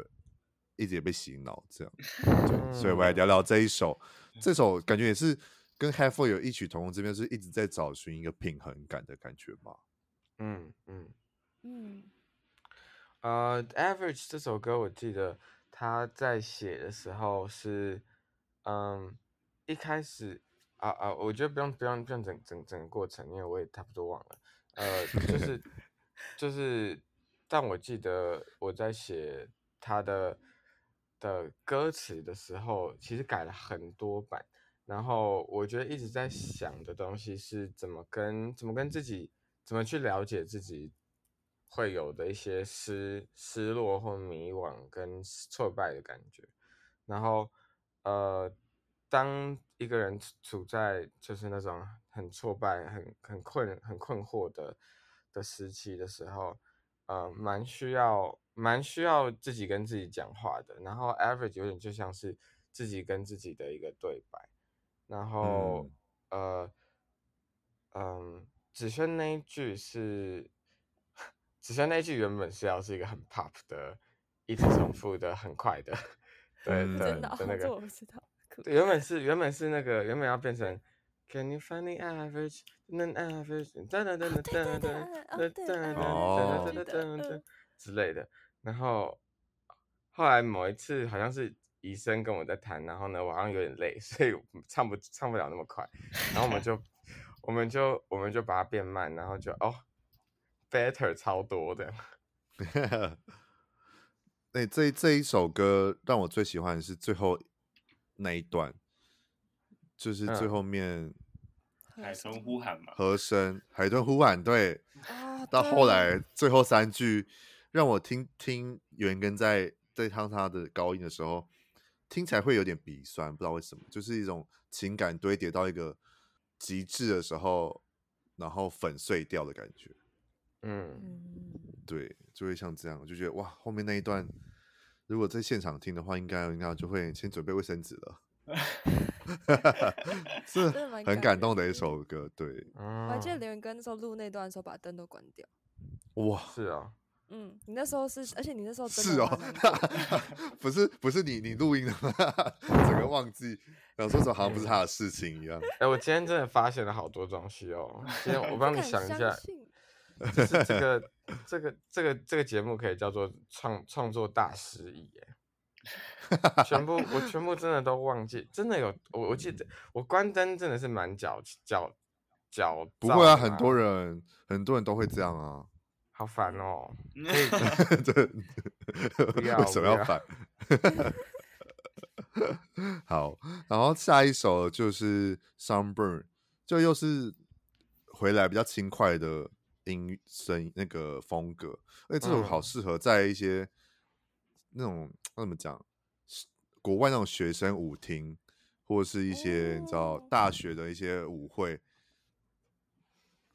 一直也被洗脑这样，对，所以我来聊聊这一首，这首感觉也是跟 Have For 有异曲同工之妙，是一直在找寻一个平衡感的感觉吧，嗯嗯嗯。呃、uh,，Average 这首歌，我记得他在写的时候是，嗯，一开始啊啊，我觉得不用不用不用整整整个过程，因为我也差不多忘了。呃，就是 就是，但我记得我在写他的的歌词的时候，其实改了很多版。然后我觉得一直在想的东西是怎么跟怎么跟自己怎么去了解自己。会有的一些失失落或迷惘跟挫败的感觉，然后呃，当一个人处在就是那种很挫败、很很困、很困惑的的时期的时候，呃，蛮需要蛮需要自己跟自己讲话的。然后 Average 有点就像是自己跟自己的一个对白，然后、嗯、呃。嗯，子轩那一句是，子轩那一句原本是要是一个很 pop 的，一直重复的很快的，对对的那个，我不知道。原本是原本是那个原本要变成 Can you find the average? An average? 噔噔噔噔噔噔噔噔噔噔噔噔之类的。然后后来某一次好像是医生跟我在谈，然后呢，我好像有点累，所以唱不唱不了那么快。然后我们就 我们就我们就把它变慢，然后就哦，better 超多的。那这这一首歌让我最喜欢的是最后那一段。就是最后面，海豚呼喊嘛，和声海豚呼喊，对，到后来最后三句，让我听听元根在在唱他的高音的时候，听起来会有点鼻酸，不知道为什么，就是一种情感堆叠到一个极致的时候，然后粉碎掉的感觉，嗯，对，就会像这样，我就觉得哇，后面那一段如果在现场听的话，应该应该就会先准备卫生纸了。是很感动的一首歌，对。我还记得刘元根那时候录那段的时候，把灯都关掉。哇，是啊。嗯，你那时候是，而且你那时候是哦，不是不是你你录音的吗？整个忘记，然后说说好像不是他的事情一样。哎，我今天真的发现了好多东西哦。今天我帮你想一下，就是这个这个这个这个节目可以叫做创创作大失忆耶。全部我全部真的都忘记，真的有我我记得我关灯真的是蛮脚脚脚，不会啊，很多人很多人都会这样啊，好烦哦，不要为什么要烦？好，然后下一首就是 Sunburn，就又是回来比较轻快的音声那个风格，而且这首好适合在一些那种那怎么讲？国外那种学生舞厅，或者是一些你知道大学的一些舞会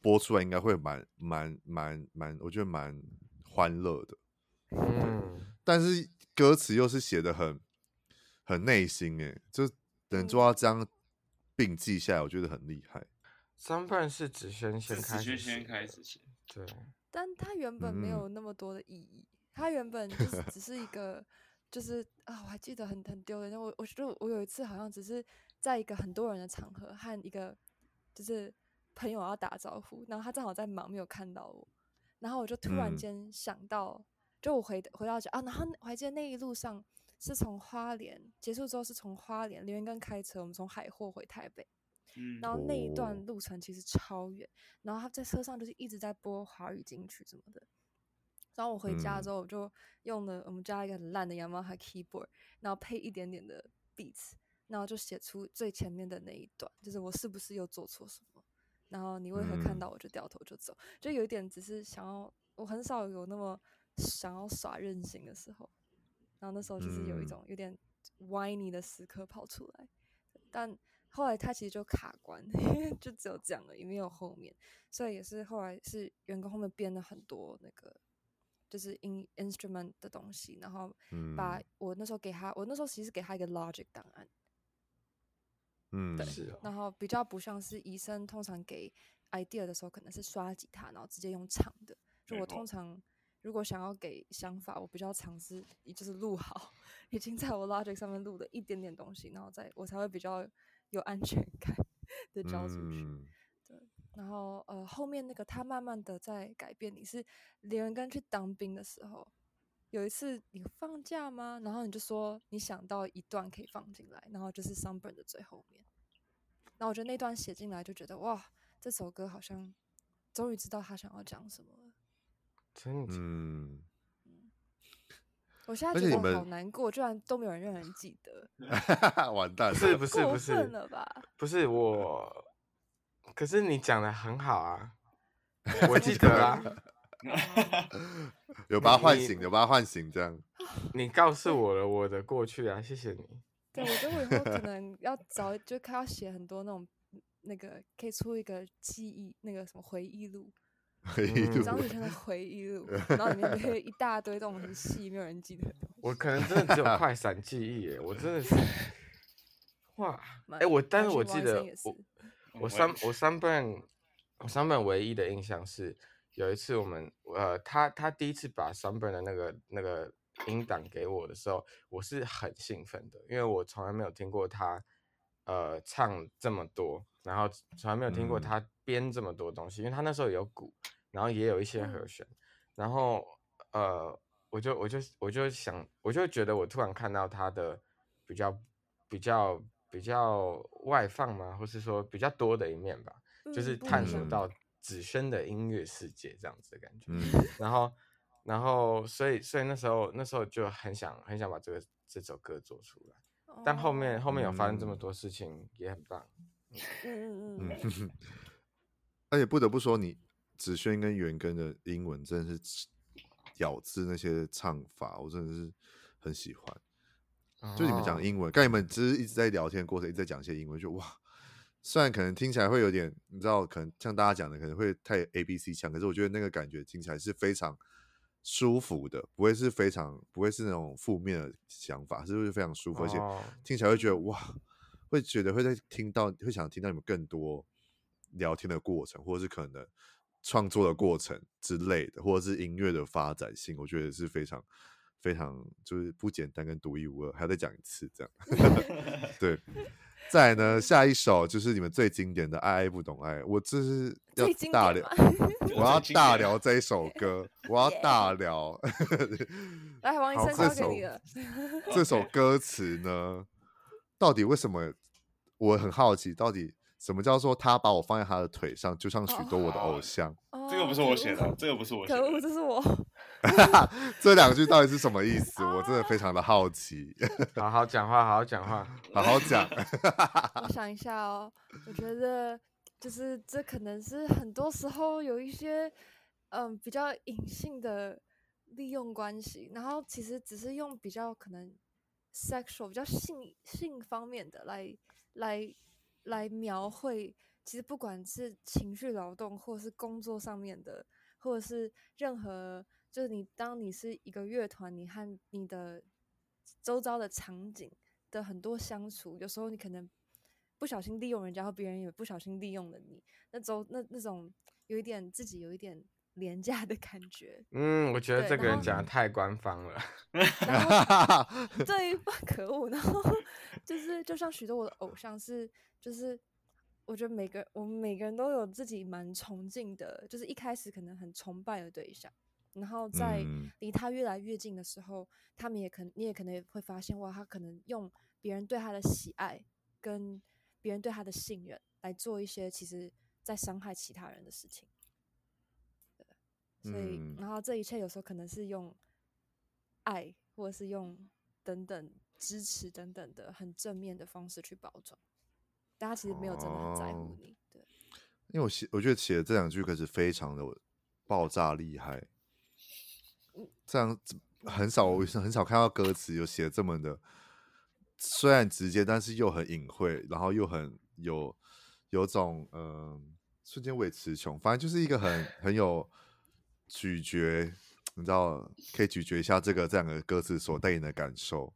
播出来，应该会蛮蛮蛮蛮，我觉得蛮欢乐的。嗯，但是歌词又是写的很很内心，哎，就能做到这样并记下来，我觉得很厉害。Sunburn 是子轩先开始，先开始写，对，但他原本没有那么多的意义，他原本就是 只是一个。就是啊，我还记得很很丢人。我我觉得我有一次好像只是在一个很多人的场合和一个就是朋友要打招呼，然后他正好在忙，没有看到我，然后我就突然间想到，嗯、就我回回到家啊，然后我还记得那一路上是从花莲结束之后是从花莲连元根开车，我们从海货回台北，嗯，然后那一段路程其实超远，然后他在车上就是一直在播华语金曲什么的。然后我回家之后，我就用了我们家一个很烂的 Yamaha keyboard，然后配一点点的 beats，然后就写出最前面的那一段，就是我是不是又做错什么？然后你为何看到我就掉头就走？就有一点只是想要，我很少有那么想要耍任性的时候。然后那时候就是有一种有点 whiny 的时刻跑出来，但后来他其实就卡关，因 为就只有这样了，也没有后面，所以也是后来是员工后面编了很多那个。就是 in instrument 的东西，然后把我那时候给他，嗯、我那时候其实给他一个 Logic 档案，嗯，对，然后比较不像是医生通常给 idea 的时候，可能是刷吉他，然后直接用唱的。就我通常如果想要给想法，我比较尝试，就是录好 已经在我 Logic 上面录的一点点东西，然后再我才会比较有安全感 的交出去。嗯然后，呃，后面那个他慢慢的在改变。你是连元根去当兵的时候，有一次你放假吗？然后你就说你想到一段可以放进来，然后就是 Sunburn 的最后面。然后我觉得那段写进来就觉得哇，这首歌好像终于知道他想要讲什么了。真的，嗯，我现在觉得好难过，居然都没有人让人记得。完蛋了，是不是不是了吧？不是我。可是你讲的很好啊，我记得啊，有把他唤醒，有把他唤醒，这样。你告诉我了我的过去啊，谢谢你。对，我觉得我以后可能要 找，就开要写很多那种那个，可以出一个记忆，那个什么回忆录，回忆录，张雨生的回忆录，然后里面会有一大堆这种很细，没有人记得。我可能真的只有快闪记忆耶，我真的是，哇，哎、欸，我但是我记得我。我三我 Sunburn Sunburn 唯一的印象是有一次我们呃他他第一次把 Sunburn 的那个那个音档给我的时候，我是很兴奋的，因为我从来没有听过他呃唱这么多，然后从来没有听过他编这么多东西，嗯、因为他那时候有鼓，然后也有一些和弦，然后呃。我就我就我就想，我就觉得我突然看到他的比较比较比较外放嘛，或是说比较多的一面吧，嗯、就是探索到子轩的音乐世界这样子的感觉。嗯、然后然后所以所以那时候那时候就很想很想把这个这首歌做出来，哦、但后面后面有发生这么多事情，嗯、也很棒。嗯嗯嗯嗯。而且不得不说，你子轩跟元根的英文真的是。咬字那些唱法，我真的是很喜欢。Oh. 就你们讲英文，刚你们只是一直在聊天过程，一直在讲一些英文，就哇，虽然可能听起来会有点，你知道，可能像大家讲的，可能会太 A B C 腔，可是我觉得那个感觉听起来是非常舒服的，不会是非常不会是那种负面的想法，是不是非常舒服？而且听起来会觉得哇，会觉得会在听到，会想听到你们更多聊天的过程，或者是可能。创作的过程之类的，或者是音乐的发展性，我觉得是非常非常就是不简单跟独一无二，还要再讲一次这样。对，再呢，下一首就是你们最经典的《爱爱不懂爱》，我这是要大聊，我要大聊这一首歌，我要大聊。来，王医 生交给你了。这首歌词呢，到底为什么？我很好奇，到底。什么叫做他把我放在他的腿上，就像许多我的偶像？哦、这个不是我写的，这个不是我写的，可恶，这是我。这两句到底是什么意思？我真的非常的好奇。好好讲话，好好讲话，好好讲。我想一下哦，我觉得就是这可能是很多时候有一些嗯比较隐性的利用关系，然后其实只是用比较可能 sexual 比较性性方面的来来。来描绘，其实不管是情绪劳动，或是工作上面的，或者是任何，就是你当你是一个乐团，你和你的周遭的场景的很多相处，有时候你可能不小心利用人家，或别人也不小心利用了你，那周那那种有一点自己有一点廉价的感觉。嗯，我觉得这个人讲的太官方了。这一番可恶，然后就是就像许多我的偶像是。就是我觉得每个我们每个人都有自己蛮崇敬的，就是一开始可能很崇拜的对象，然后在离他越来越近的时候，嗯、他们也可能你也可能会发现哇，他可能用别人对他的喜爱跟别人对他的信任来做一些其实在伤害其他人的事情。对，所以、嗯、然后这一切有时候可能是用爱或者是用等等支持等等的很正面的方式去包装。大家其实没有真的很在乎你，哦、对。因为我写，我觉得写的这两句可是非常的爆炸厉害。这样很少，我很少看到歌词有写这么的，虽然直接，但是又很隐晦，然后又很有有种嗯、瞬间我也词穷，反正就是一个很很有咀嚼，你知道，可以咀嚼一下这个这样的歌词所带给你的感受。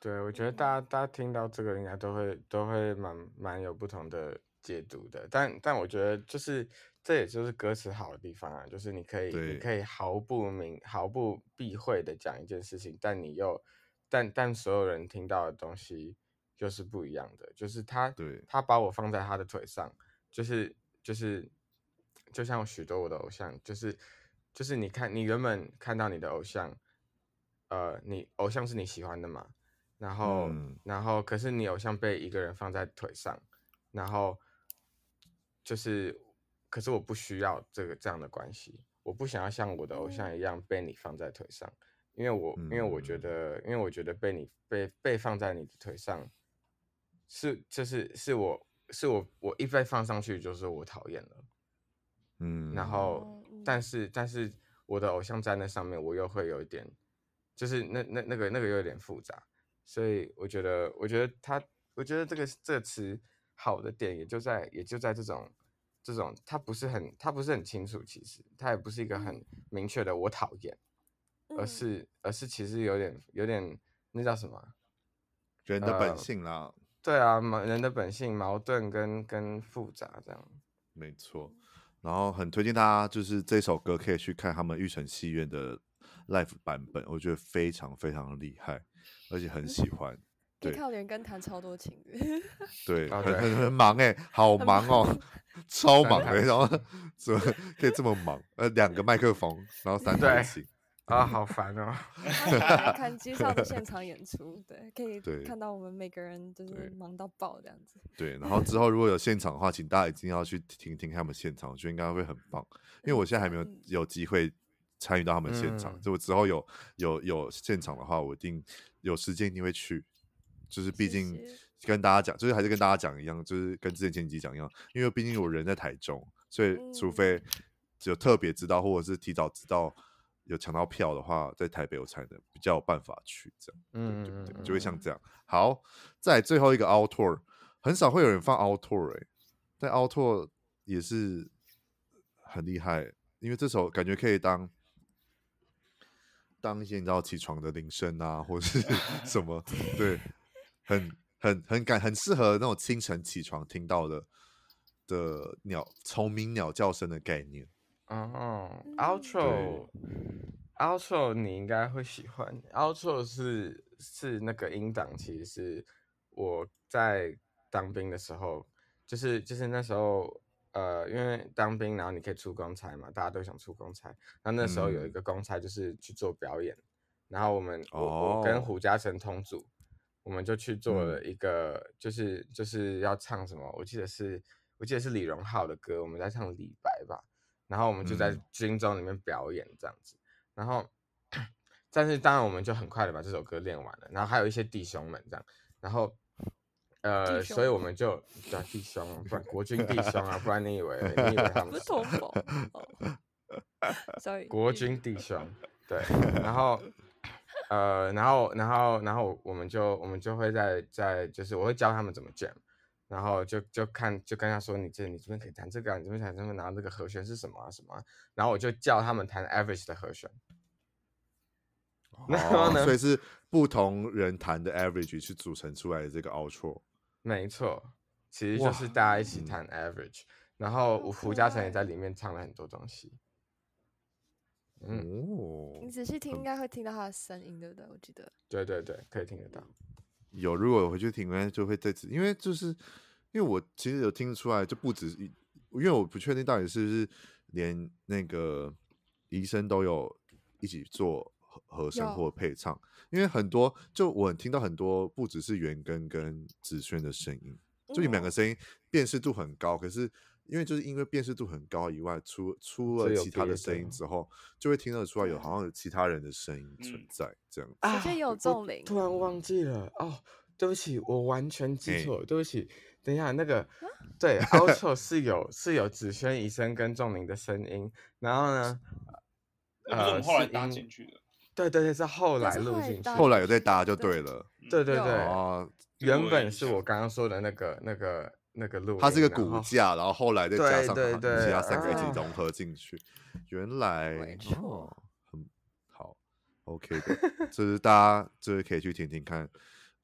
对，我觉得大家大家听到这个应该都会都会蛮蛮有不同的解读的，但但我觉得就是这也就是歌词好的地方啊，就是你可以你可以毫不明毫不避讳的讲一件事情，但你又但但所有人听到的东西就是不一样的，就是他对。他把我放在他的腿上，就是就是就像许多我的偶像，就是就是你看你原本看到你的偶像，呃，你偶像是你喜欢的嘛？然后，嗯、然后，可是你偶像被一个人放在腿上，然后就是，可是我不需要这个这样的关系，我不想要像我的偶像一样被你放在腿上，因为我，嗯、因为我觉得，因为我觉得被你被被放在你的腿上，是就是是我是我我一被放上去就是我讨厌了，嗯，然后，但是但是我的偶像在那上面，我又会有一点，就是那那那个那个有点复杂。所以我觉得，我觉得他，我觉得这个这个词好的点也就在也就在这种这种，他不是很他不是很清楚，其实他也不是一个很明确的我讨厌，而是而是其实有点有点那叫什么人的本性啦，呃，对啊，人的本性矛盾跟跟复杂这样，没错。然后很推荐大家，就是这首歌可以去看他们玉成戏院的 live 版本，我觉得非常非常厉害，而且很喜欢。对，可以看连跟弹超多情乐。对，哦、很很很忙哎、欸，好忙哦，忙超忙的、欸，然后怎么可以这么忙？呃，两个麦克风，然后三台琴。啊，好烦哦！看介绍的现场演出，对，可以看到我们每个人就是忙到爆这样子。对，对然后之后如果有现场的话，请大家一定要去听听他们现场，我觉得应该会很棒。因为我现在还没有有机会参与到他们现场，就、嗯、我之后有有有现场的话，我一定有时间一定会去。就是毕竟跟大家讲，就是还是跟大家讲一样，就是跟之前前几集讲一样，因为毕竟我人在台中，所以除非有特别知道，或者是提早知道。有抢到票的话，在台北我才能比较有办法去这样，嗯，对对对，就会像这样。好，在最后一个 out tour，很少会有人放 out tour 哎、欸，但 out tour 也是很厉害，因为这首感觉可以当当一些你知道起床的铃声啊，或者是什么，对，很很很感很适合那种清晨起床听到的的鸟虫鸣鸟叫声的概念。哦、oh，outro，outro，你应该会喜欢。outro 是是那个音档，其实是我在当兵的时候，就是就是那时候，呃，因为当兵，然后你可以出公差嘛，大家都想出公差。那那时候有一个公差就是去做表演，嗯、然后我们我、oh. 我跟胡嘉诚同组，我们就去做了一个，嗯、就是就是要唱什么，我记得是我记得是李荣浩的歌，我们在唱李白吧。然后我们就在军中里面表演这样子，嗯、然后，但是当然我们就很快的把这首歌练完了。然后还有一些弟兄们这样，然后，呃，所以我们就叫弟兄，不然国军弟兄啊，不然你以为你以为他 们是同 国军弟兄，对，然后，呃，然后，然后，然后我们就我们就会在在就是我会教他们怎么 jam。然后就就看就跟他说，你这你这边可以弹这个，你这边弹这边，然后这个和弦是什么啊什么啊？然后我就叫他们弹 average 的和弦。哦，所以是不同人弹的 average 去组成出来的这个 outro。没错，其实就是大家一起弹 average，然后胡嘉诚也在里面唱了很多东西。嗯，哦，你仔细听应该会听到他的声音，对不对？我记得。对对对，可以听得到。有，如果我回去听，应该就会再次，因为就是。因为我其实有听得出来，就不止一，因为我不确定到底是不是连那个医生都有一起做和和声或配唱，因为很多就我听到很多不只是元根跟子轩的声音，就你们两个声音辨识度很高，可是因为就是因为辨识度很高以外，出出了其他的声音之后，就会听得出来有好像有其他人的声音存在这样子。而且有重铃，突然忘记了哦，对不起，我完全记错对不起。等一下，那个对，outro 是有是有子轩、医生跟仲林的声音，然后呢，呃，后来搭进去的，对对对，是后来录进去，后来有在搭就对了，对对对，哦，原本是我刚刚说的那个那个那个路，它是一个骨架，然后后来再加上其他三个一起融合进去，原来哦，很好，OK 的，就是大家就是可以去听听看。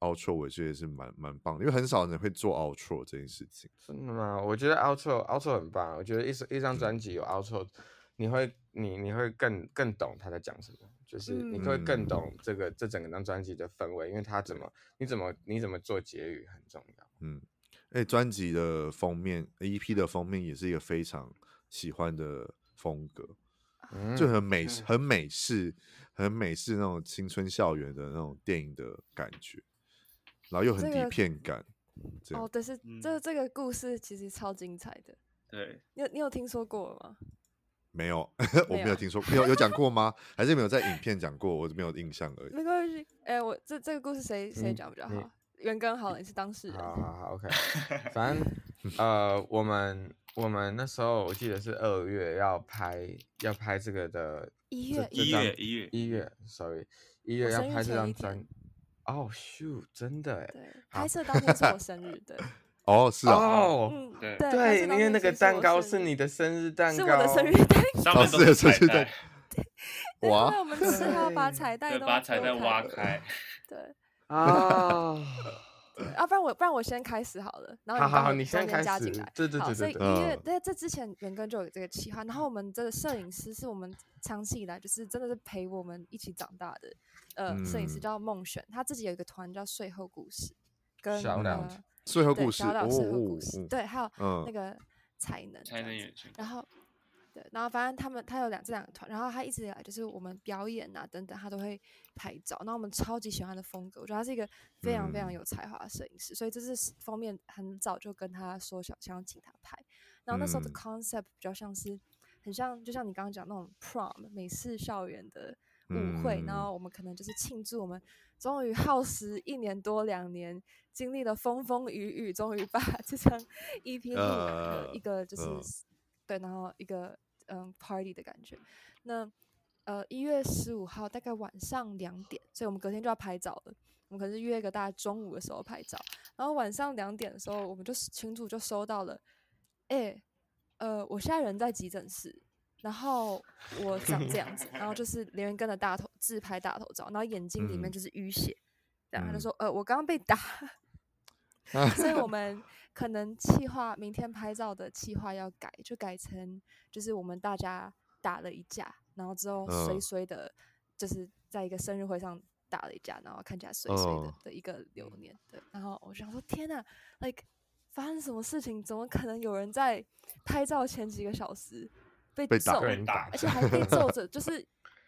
outro 我觉得也是蛮蛮棒的，因为很少人会做 outro 这件事情。真的吗？我觉得 outro outro 很棒。我觉得一首一张专辑有 outro，你会你你会更更懂他在讲什么，就是你会更懂这个、嗯、这整个张专辑的氛围，因为他怎么你怎么你怎么做结语很重要。嗯，哎，专辑的封面 EP 的封面也是一个非常喜欢的风格，嗯、就很美很美式很美式那种青春校园的那种电影的感觉。然后又很底片感，这个、哦，但是这、这个故事其实超精彩的。对，你有你有听说过吗？没有，我没有听说过，有有讲过吗？还是没有在影片讲过？我没有印象而已。没关系，哎、欸，我这这个故事谁谁讲比较好？元根好了，你是当事人。好好好，OK。反正呃，我们我们那时候我记得是二月要拍要拍这个的，一月一月一月一月，sorry，一月要拍这张专。哦，秀，真的哎！对，拍摄当天是我生日，对。哦，是啊。哦，对对，因为那个蛋糕是你的生日蛋糕，是我的生日蛋糕，上面都是彩蛋。哇！我们是要把彩蛋都把彩蛋挖开。对。啊。啊不然我不然我先开始好了。然后好好好，你你先开始。对对对对。所以对音乐在这之前，元根就有这个企划。然后我们这个摄影师是我们长期以来就是真的是陪我们一起长大的，呃，摄、嗯、影师叫梦璇，他自己有一个团叫睡后故事，跟呃睡后故事，小岛睡后故事，对，还有那个。嗯才能，才能演员，然后，对，然后反正他们他有两这两个团，然后他一直以来就是我们表演啊等等，他都会拍照。那我们超级喜欢他的风格，我觉得他是一个非常非常有才华的摄影师，嗯、所以这是封面很早就跟他说想想要请他拍。然后那时候的 concept 比较像是，很像就像你刚刚讲那种 prom 美式校园的舞会，嗯、然后我们可能就是庆祝我们终于耗时一年多两年。经历了风风雨雨，终于把 这张 EP 录完的一个就是、uh, 对，然后一个嗯 party 的感觉。那呃一月十五号大概晚上两点，所以我们隔天就要拍照了。我们可是约一个大概中午的时候拍照，然后晚上两点的时候，我们就群主就收到了，哎、欸，呃，我现在人在急诊室，然后我长这样子，然后就是连人跟着大头自拍大头照，然后眼睛里面就是淤血，然后他就说，呃，我刚刚被打。所以我们可能计划明天拍照的计划要改，就改成就是我们大家打了一架，然后之后衰衰的，就是在一个生日会上打了一架，然后看起来衰衰的的一个留念。对，然后我想说，天哪，like 发生什么事情？怎么可能有人在拍照前几个小时被揍，而且还被揍着？就是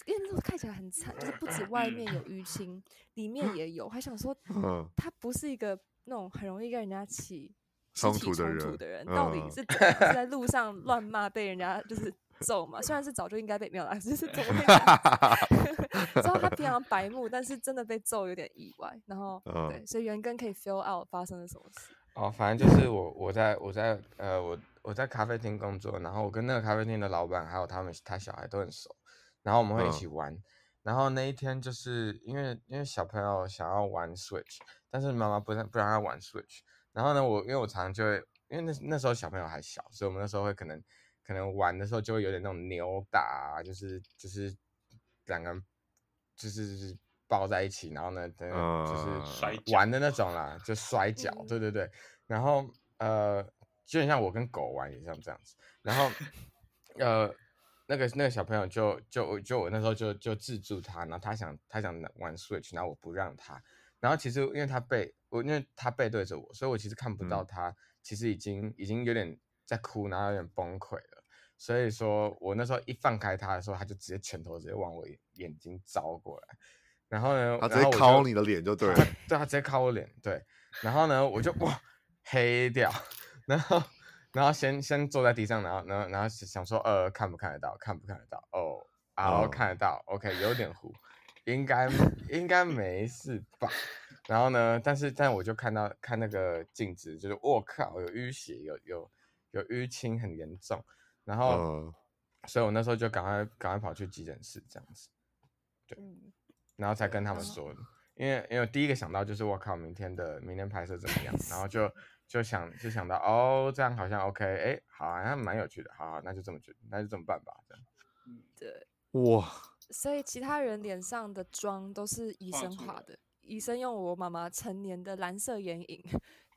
因为看起来很惨，就是不止外面有淤青，里面也有。我还想说，他不是一个。那种很容易跟人家起冲突的人，的人到底是怎么是在路上乱骂被人家就是揍嘛？虽然是早就应该被没有了，就是怎么会？知道他平常白目，但是真的被揍有点意外。然后、嗯、对，所以元根可以 feel out 发生了什么事。哦，反正就是我我在我在呃我我在咖啡厅工作，然后我跟那个咖啡厅的老板还有他们他小孩都很熟，然后我们会一起玩。嗯然后那一天就是因为因为小朋友想要玩 Switch，但是妈妈不让不让他玩 Switch。然后呢，我因为我常常就会，因为那那时候小朋友还小，所以我们那时候会可能可能玩的时候就会有点那种扭打，就是就是两个人就是就是抱在一起，然后呢，就是玩的那种啦，就摔跤，对对对。然后呃，就很像我跟狗玩也像这样子。然后呃。那个那个小朋友就就就我那时候就就制住他，然后他想他想玩 Switch，然后我不让他，然后其实因为他背我因为他背对着我，所以我其实看不到他，其实已经、嗯、已经有点在哭，然后有点崩溃了。所以说我那时候一放开他的时候，他就直接拳头直接往我眼睛招过来，然后呢，他直接敲你的脸就对了，他对他直接敲我脸，对，然后呢我就哇黑掉，然后。然后先先坐在地上，然后然后然后想说，呃，看不看得到？看不看得到？哦，然后看得到。Oh. OK，有点糊，应该应该没事吧？然后呢，但是但我就看到看那个镜子，就是我靠，有淤血，有有有淤青，很严重。然后，uh. 所以我那时候就赶快赶快跑去急诊室，这样子。对，然后才跟他们说，uh. 因为因为第一个想到就是我靠，明天的明天拍摄怎么样？然后就。就想就想到哦，这样好像 OK，哎，好，好像蛮有趣的，好，好，那就这么决，那就这么办吧，这样。嗯，对，哇，所以其他人脸上的妆都是医生画的，医生用我妈妈成年的蓝色眼影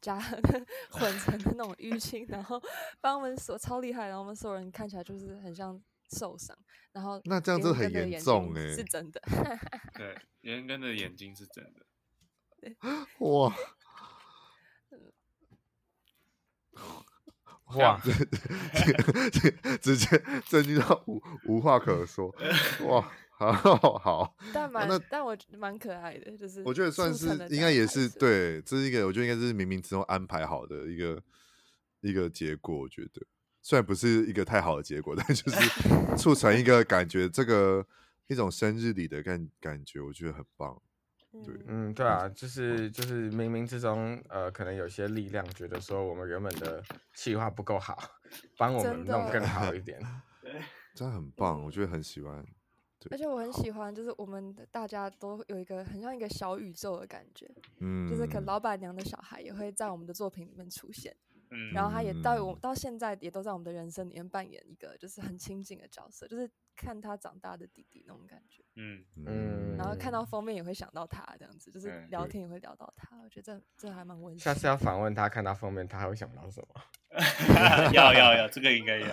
加 混 成的那种淤青，然后帮我们所超厉害，然后我们所有人看起来就是很像受伤，然后那这样子很严重哎，是真的，对，元根的眼睛是真的，对，哇。哇，直接震惊到无无话可说，哇，好好好，但蛮那但我蛮可爱的，就是我觉得算是应该也是对，这是一个我觉得应该是冥冥之中安排好的一个一个结果，我觉得虽然不是一个太好的结果，但就是促成一个感觉，这个一种生日礼的感感觉，我觉得很棒。对，嗯，对啊，就是就是冥冥之中，呃，可能有些力量觉得说我们原本的计划不够好，帮我们弄更好一点。对，真的很棒，我觉得很喜欢。对，而且我很喜欢，就是我们大家都有一个很像一个小宇宙的感觉。嗯，就是可能老板娘的小孩也会在我们的作品里面出现。嗯，然后他也到我到现在也都在我们的人生里面扮演一个就是很亲近的角色，就是看他长大的弟弟那种感觉。嗯嗯，然后看到封面也会想到他这样子，就是聊天也会聊到他，我觉得这这还蛮温馨。下次要访问他，看他封面他还会想到什么？要要要，这个应该要。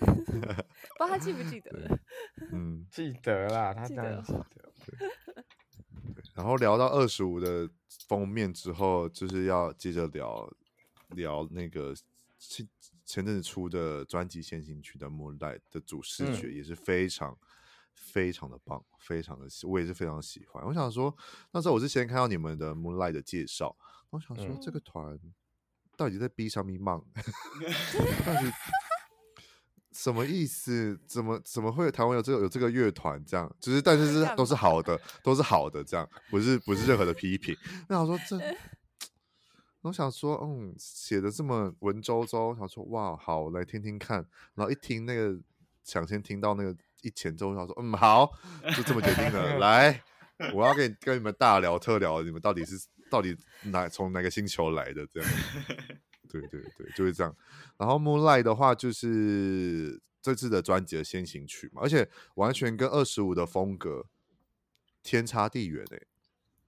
不知道他记不记得？嗯，记得啦，他当然记得。然后聊到二十五的封面之后，就是要接着聊聊那个前前阵子出的专辑先行曲的《Moonlight》的主视觉，也是非常、嗯、非常的棒，非常的喜，我也是非常喜欢。我想说，那时候我是先看到你们的《Moonlight》的介绍，我想说这个团到底在逼什么忙？到底什么意思？怎么怎么会台湾有这个有这个乐团？这样就是，但是是都是好的，都是好的，这样不是不是任何的批评。那我说这，我想说，嗯，写的这么文绉绉，想说哇，好，来听听看。然后一听那个，想先听到那个一前奏，想说嗯，好，就这么决定了。来，我要跟跟你们大聊特聊，你们到底是到底哪从哪个星球来的？这样。对对对，就是这样。然后《Moonlight》的话，就是这次的专辑的先行曲嘛，而且完全跟二十五的风格天差地远诶。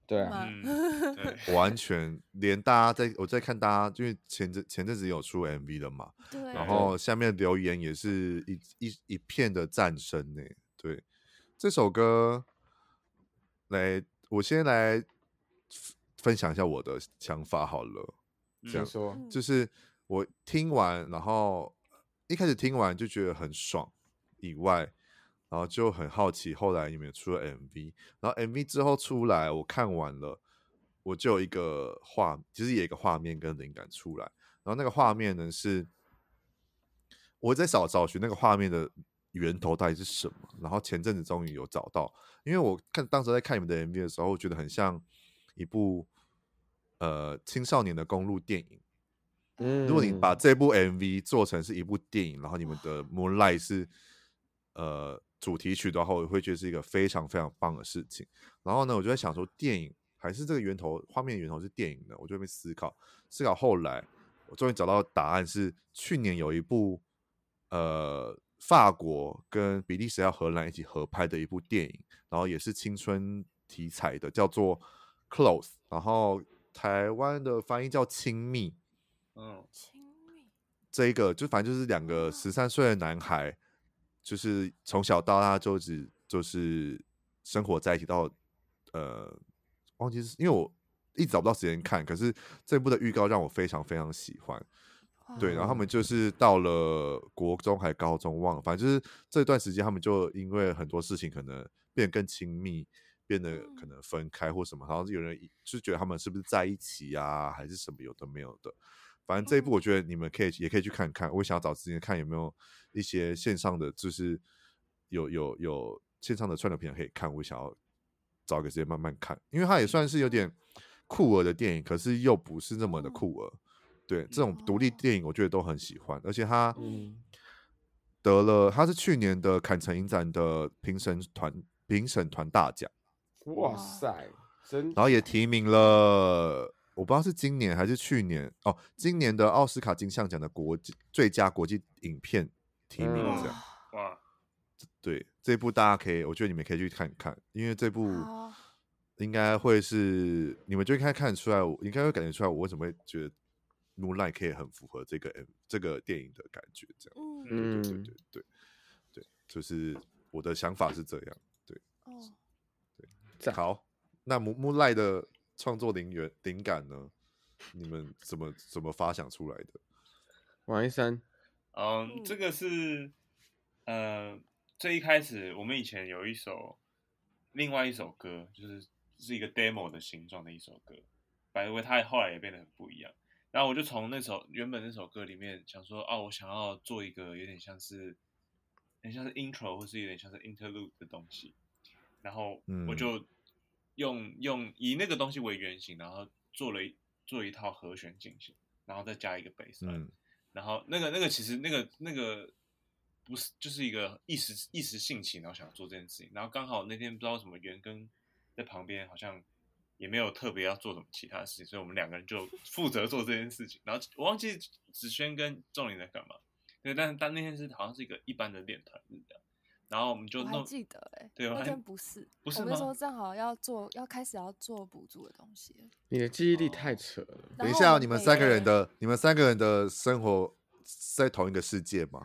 对啊，完全连大家在我在看大家，因为前阵前阵子有出 MV 的嘛，对，然后下面留言也是一一一片的赞声呢。对，这首歌，来，我先来分享一下我的想法好了。这样说，就是我听完，然后一开始听完就觉得很爽，以外，然后就很好奇，后来你们出了 MV，然后 MV 之后出来，我看完了，我就有一个画，其实有一个画面跟灵感出来，然后那个画面呢是我在找找寻那个画面的源头到底是什么，然后前阵子终于有找到，因为我看当时在看你们的 MV 的时候，我觉得很像一部。呃，青少年的公路电影。嗯，如果你把这部 MV 做成是一部电影，然后你们的 Moonlight 是呃主题曲的话，我会觉得是一个非常非常棒的事情。然后呢，我就在想说，电影还是这个源头，画面源头是电影的？我就会思考，思考。后来我终于找到答案，是去年有一部呃法国跟比利时要荷兰一起合拍的一部电影，然后也是青春题材的，叫做 Close，然后。台湾的翻译叫亲密，嗯，亲密，这一个就反正就是两个十三岁的男孩，就是从小到大就只就是生活在一起到呃，忘记是因为我一直找不到时间看，可是这部的预告让我非常非常喜欢，对，然后他们就是到了国中还高中忘了，反正就是这段时间他们就因为很多事情可能变得更亲密。变得可能分开或什么，好像是有人就觉得他们是不是在一起啊，还是什么有的没有的。反正这一部我觉得你们可以也可以去看看。我想要找时间看有没有一些线上的，就是有有有线上的串流平台可以看。我想要找个时间慢慢看，因为它也算是有点酷儿的电影，可是又不是那么的酷儿。对，这种独立电影我觉得都很喜欢，而且他得了，他是去年的坎城影展的评审团评审团大奖。哇塞，真！然后也提名了，我不知道是今年还是去年哦，今年的奥斯卡金像奖的国际最佳国际影片提名这样。哇，对，这部大家可以，我觉得你们可以去看看，因为这部应该会是你们就应该看得出来，我应该会感觉出来，我为什么会觉得《Moonlight》可以很符合这个 M 这个电影的感觉这样。嗯，对对对对对，就是我的想法是这样。对。好，那 Moonlight 的创作灵源灵感呢？你们怎么怎么发想出来的？王一山，嗯，这个是，呃，最一开始我们以前有一首，另外一首歌，就是是一个 demo 的形状的一首歌，反正它后来也变得很不一样。然后我就从那首原本那首歌里面想说，哦，我想要做一个有点像是，很像是 intro 或是有点像是 interlude 的东西。然后我就用用以那个东西为原型，然后做了一做一套和弦进行，然后再加一个贝斯。嗯，然后那个那个其实那个那个不是就是一个一时一时兴起，然后想做这件事情。然后刚好那天不知道什么元根在旁边好像也没有特别要做什么其他事情，所以我们两个人就 负责做这件事情。然后我忘记子轩跟仲林在干嘛，对，但是但那天是好像是一个一般的练团日这样。然后我们就弄，我还记得哎、欸，对，那天不是，不是吗？我那时候正好要做，要开始要做补助的东西。你的记忆力太扯了。哦、等一下，你们三个人的，你们三个人的生活在同一个世界吗？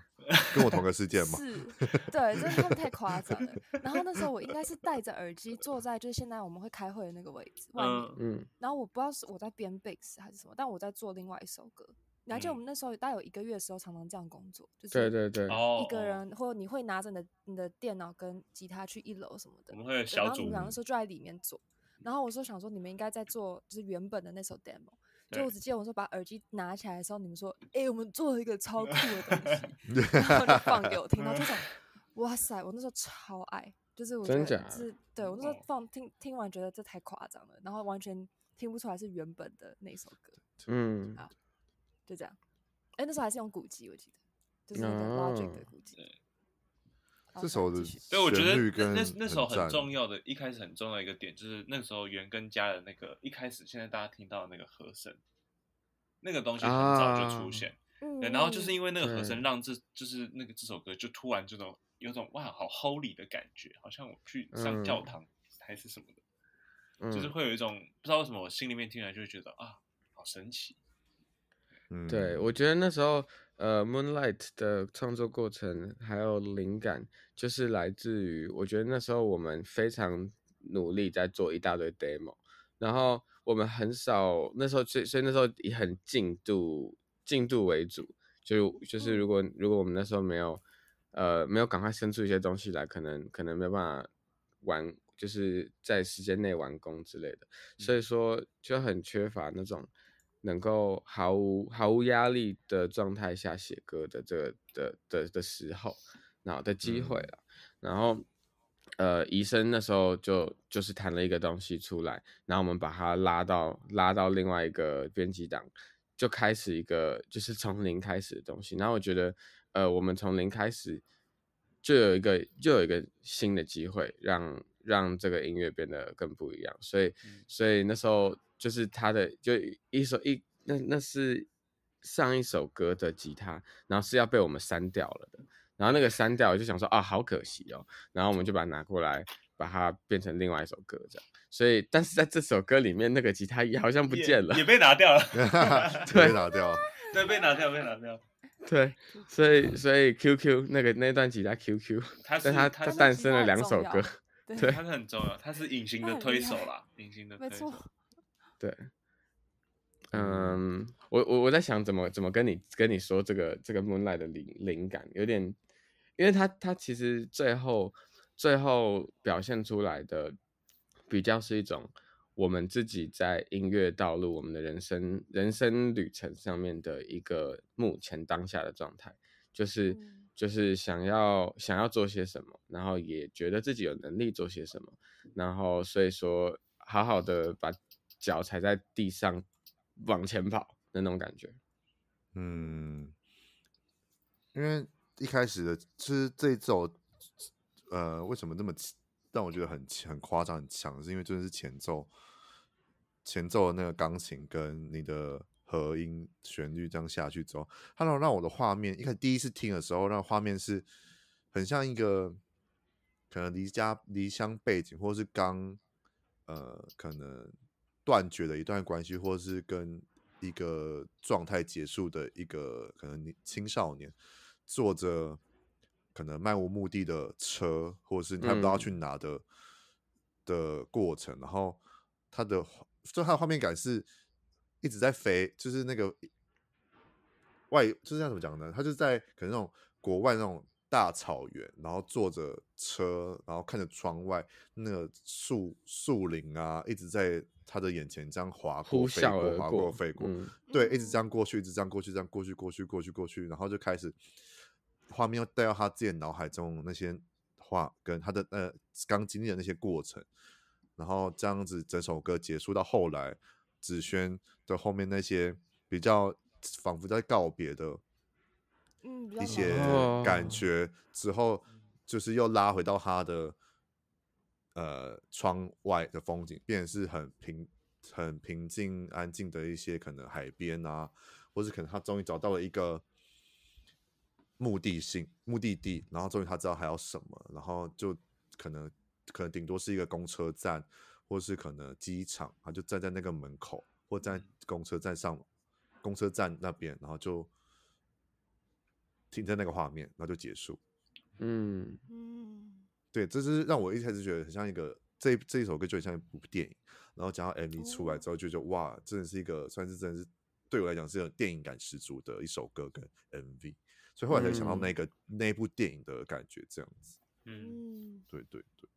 跟我同个世界吗？是，对，真的太夸张了。然后那时候我应该是戴着耳机坐在就是现在我们会开会的那个位置外面，嗯，然后我不知道是我在编 bass 还是什么，但我在做另外一首歌。你还记得我们那时候大概有一个月的时候，常常这样工作，就是对对。对，一个人或你会拿着你的你的电脑跟吉他去一楼什么的，我们会小组，然后你们两个时候就在里面做。然后我说想说你们应该在做就是原本的那首 demo，就我只记得我说把耳机拿起来的时候，你们说哎、欸、我们做了一个超酷的东西，然后就放给我听，然后就想 哇塞，我那时候超爱，就是我觉得是？对我那时候放听听完觉得这太夸张了，然后完全听不出来是原本的那首歌，嗯，好。就这样，哎、欸，那时候还是用古籍，我记得，就是那个 Logic 的鼓机。这首的，对，我觉得那那那首很重要的，一开始很重要一个点，就是那时候元根加的那个一开始，现在大家听到的那个和声，那个东西很早就出现，啊、对，然后就是因为那个和声，让这就是那个这首歌就突然这种有种哇，好 Holy 的感觉，好像我去上教堂还是什么的，嗯、就是会有一种不知道为什么我心里面听来就会觉得啊，好神奇。对，我觉得那时候，呃，Moonlight 的创作过程还有灵感，就是来自于我觉得那时候我们非常努力在做一大堆 demo，然后我们很少那时候，所以所以那时候以很进度进度为主，就就是如果如果我们那时候没有，呃，没有赶快生出一些东西来，可能可能没有办法完，就是在时间内完工之类的，所以说就很缺乏那种。能够毫无毫无压力的状态下写歌的这个的的的时候，然后的机会了。嗯、然后，呃，医生那时候就就是弹了一个东西出来，然后我们把它拉到拉到另外一个编辑档，就开始一个就是从零开始的东西。然后我觉得，呃，我们从零开始就有一个就有一个新的机会让，让让这个音乐变得更不一样。所以，嗯、所以那时候。就是他的，就一首一那那是上一首歌的吉他，然后是要被我们删掉了的，然后那个删掉我就想说啊，好可惜哦，然后我们就把它拿过来，把它变成另外一首歌这样。所以，但是在这首歌里面，那个吉他也好像不见了，也，也被拿掉了，对，被拿掉了，对，被拿掉，被拿掉，对，所以所以 QQ 那个那段吉他 QQ，它但它它诞生了两首歌，对，它是很重要，它是隐形的推手啦，隐形的推手。对，嗯，我我我在想怎么怎么跟你跟你说这个这个 Moonlight 的灵灵感有点，因为他他其实最后最后表现出来的比较是一种我们自己在音乐道路我们的人生人生旅程上面的一个目前当下的状态，就是就是想要想要做些什么，然后也觉得自己有能力做些什么，然后所以说好好的把。脚踩在地上往前跑的那种感觉，嗯，因为一开始的其实这一首，呃，为什么那么让我觉得很很夸张很强？是因为就是前奏，前奏的那个钢琴跟你的和音旋律这样下去之后，它让让我的画面，一开始第一次听的时候，让画面是很像一个可能离家离乡背景，或是刚呃可能。断绝的一段关系，或者是跟一个状态结束的一个可能青少年，坐着可能漫无目的的车，或者是他不知道去哪的、嗯、的过程，然后他的就他的画面感是一直在飞，就是那个外就是怎么讲呢？他就在可能那种国外那种大草原，然后坐着车，然后看着窗外那个树树林啊，一直在。他的眼前这样划过、飞过、划过、飞过，嗯、对，一直这样过去，一直这样过去，这样过去，过去，过去，过去，然后就开始画面又带到他自己脑海中那些话，跟他的呃刚经历的那些过程，然后这样子整首歌结束到后来，子轩的后面那些比较仿佛在告别的，一些感觉之后，就是又拉回到他的。呃窗外的风景，变成是很平、很平静、安静的一些可能海边啊，或是可能他终于找到了一个目的性、目的地，然后终于他知道还要什么，然后就可能可能顶多是一个公车站，或是可能机场，他就站在那个门口，或在公车站上、公车站那边，然后就。停在那个画面，然后就结束。嗯嗯，对，这是让我一开始觉得很像一个这这一首歌就很像一部电影。然后讲到 MV 出来之后，就觉得哇，真的是一个算是真的是对我来讲是有电影感十足的一首歌跟 MV。所以后来才想到那个、嗯、那部电影的感觉这样子。嗯，对对对，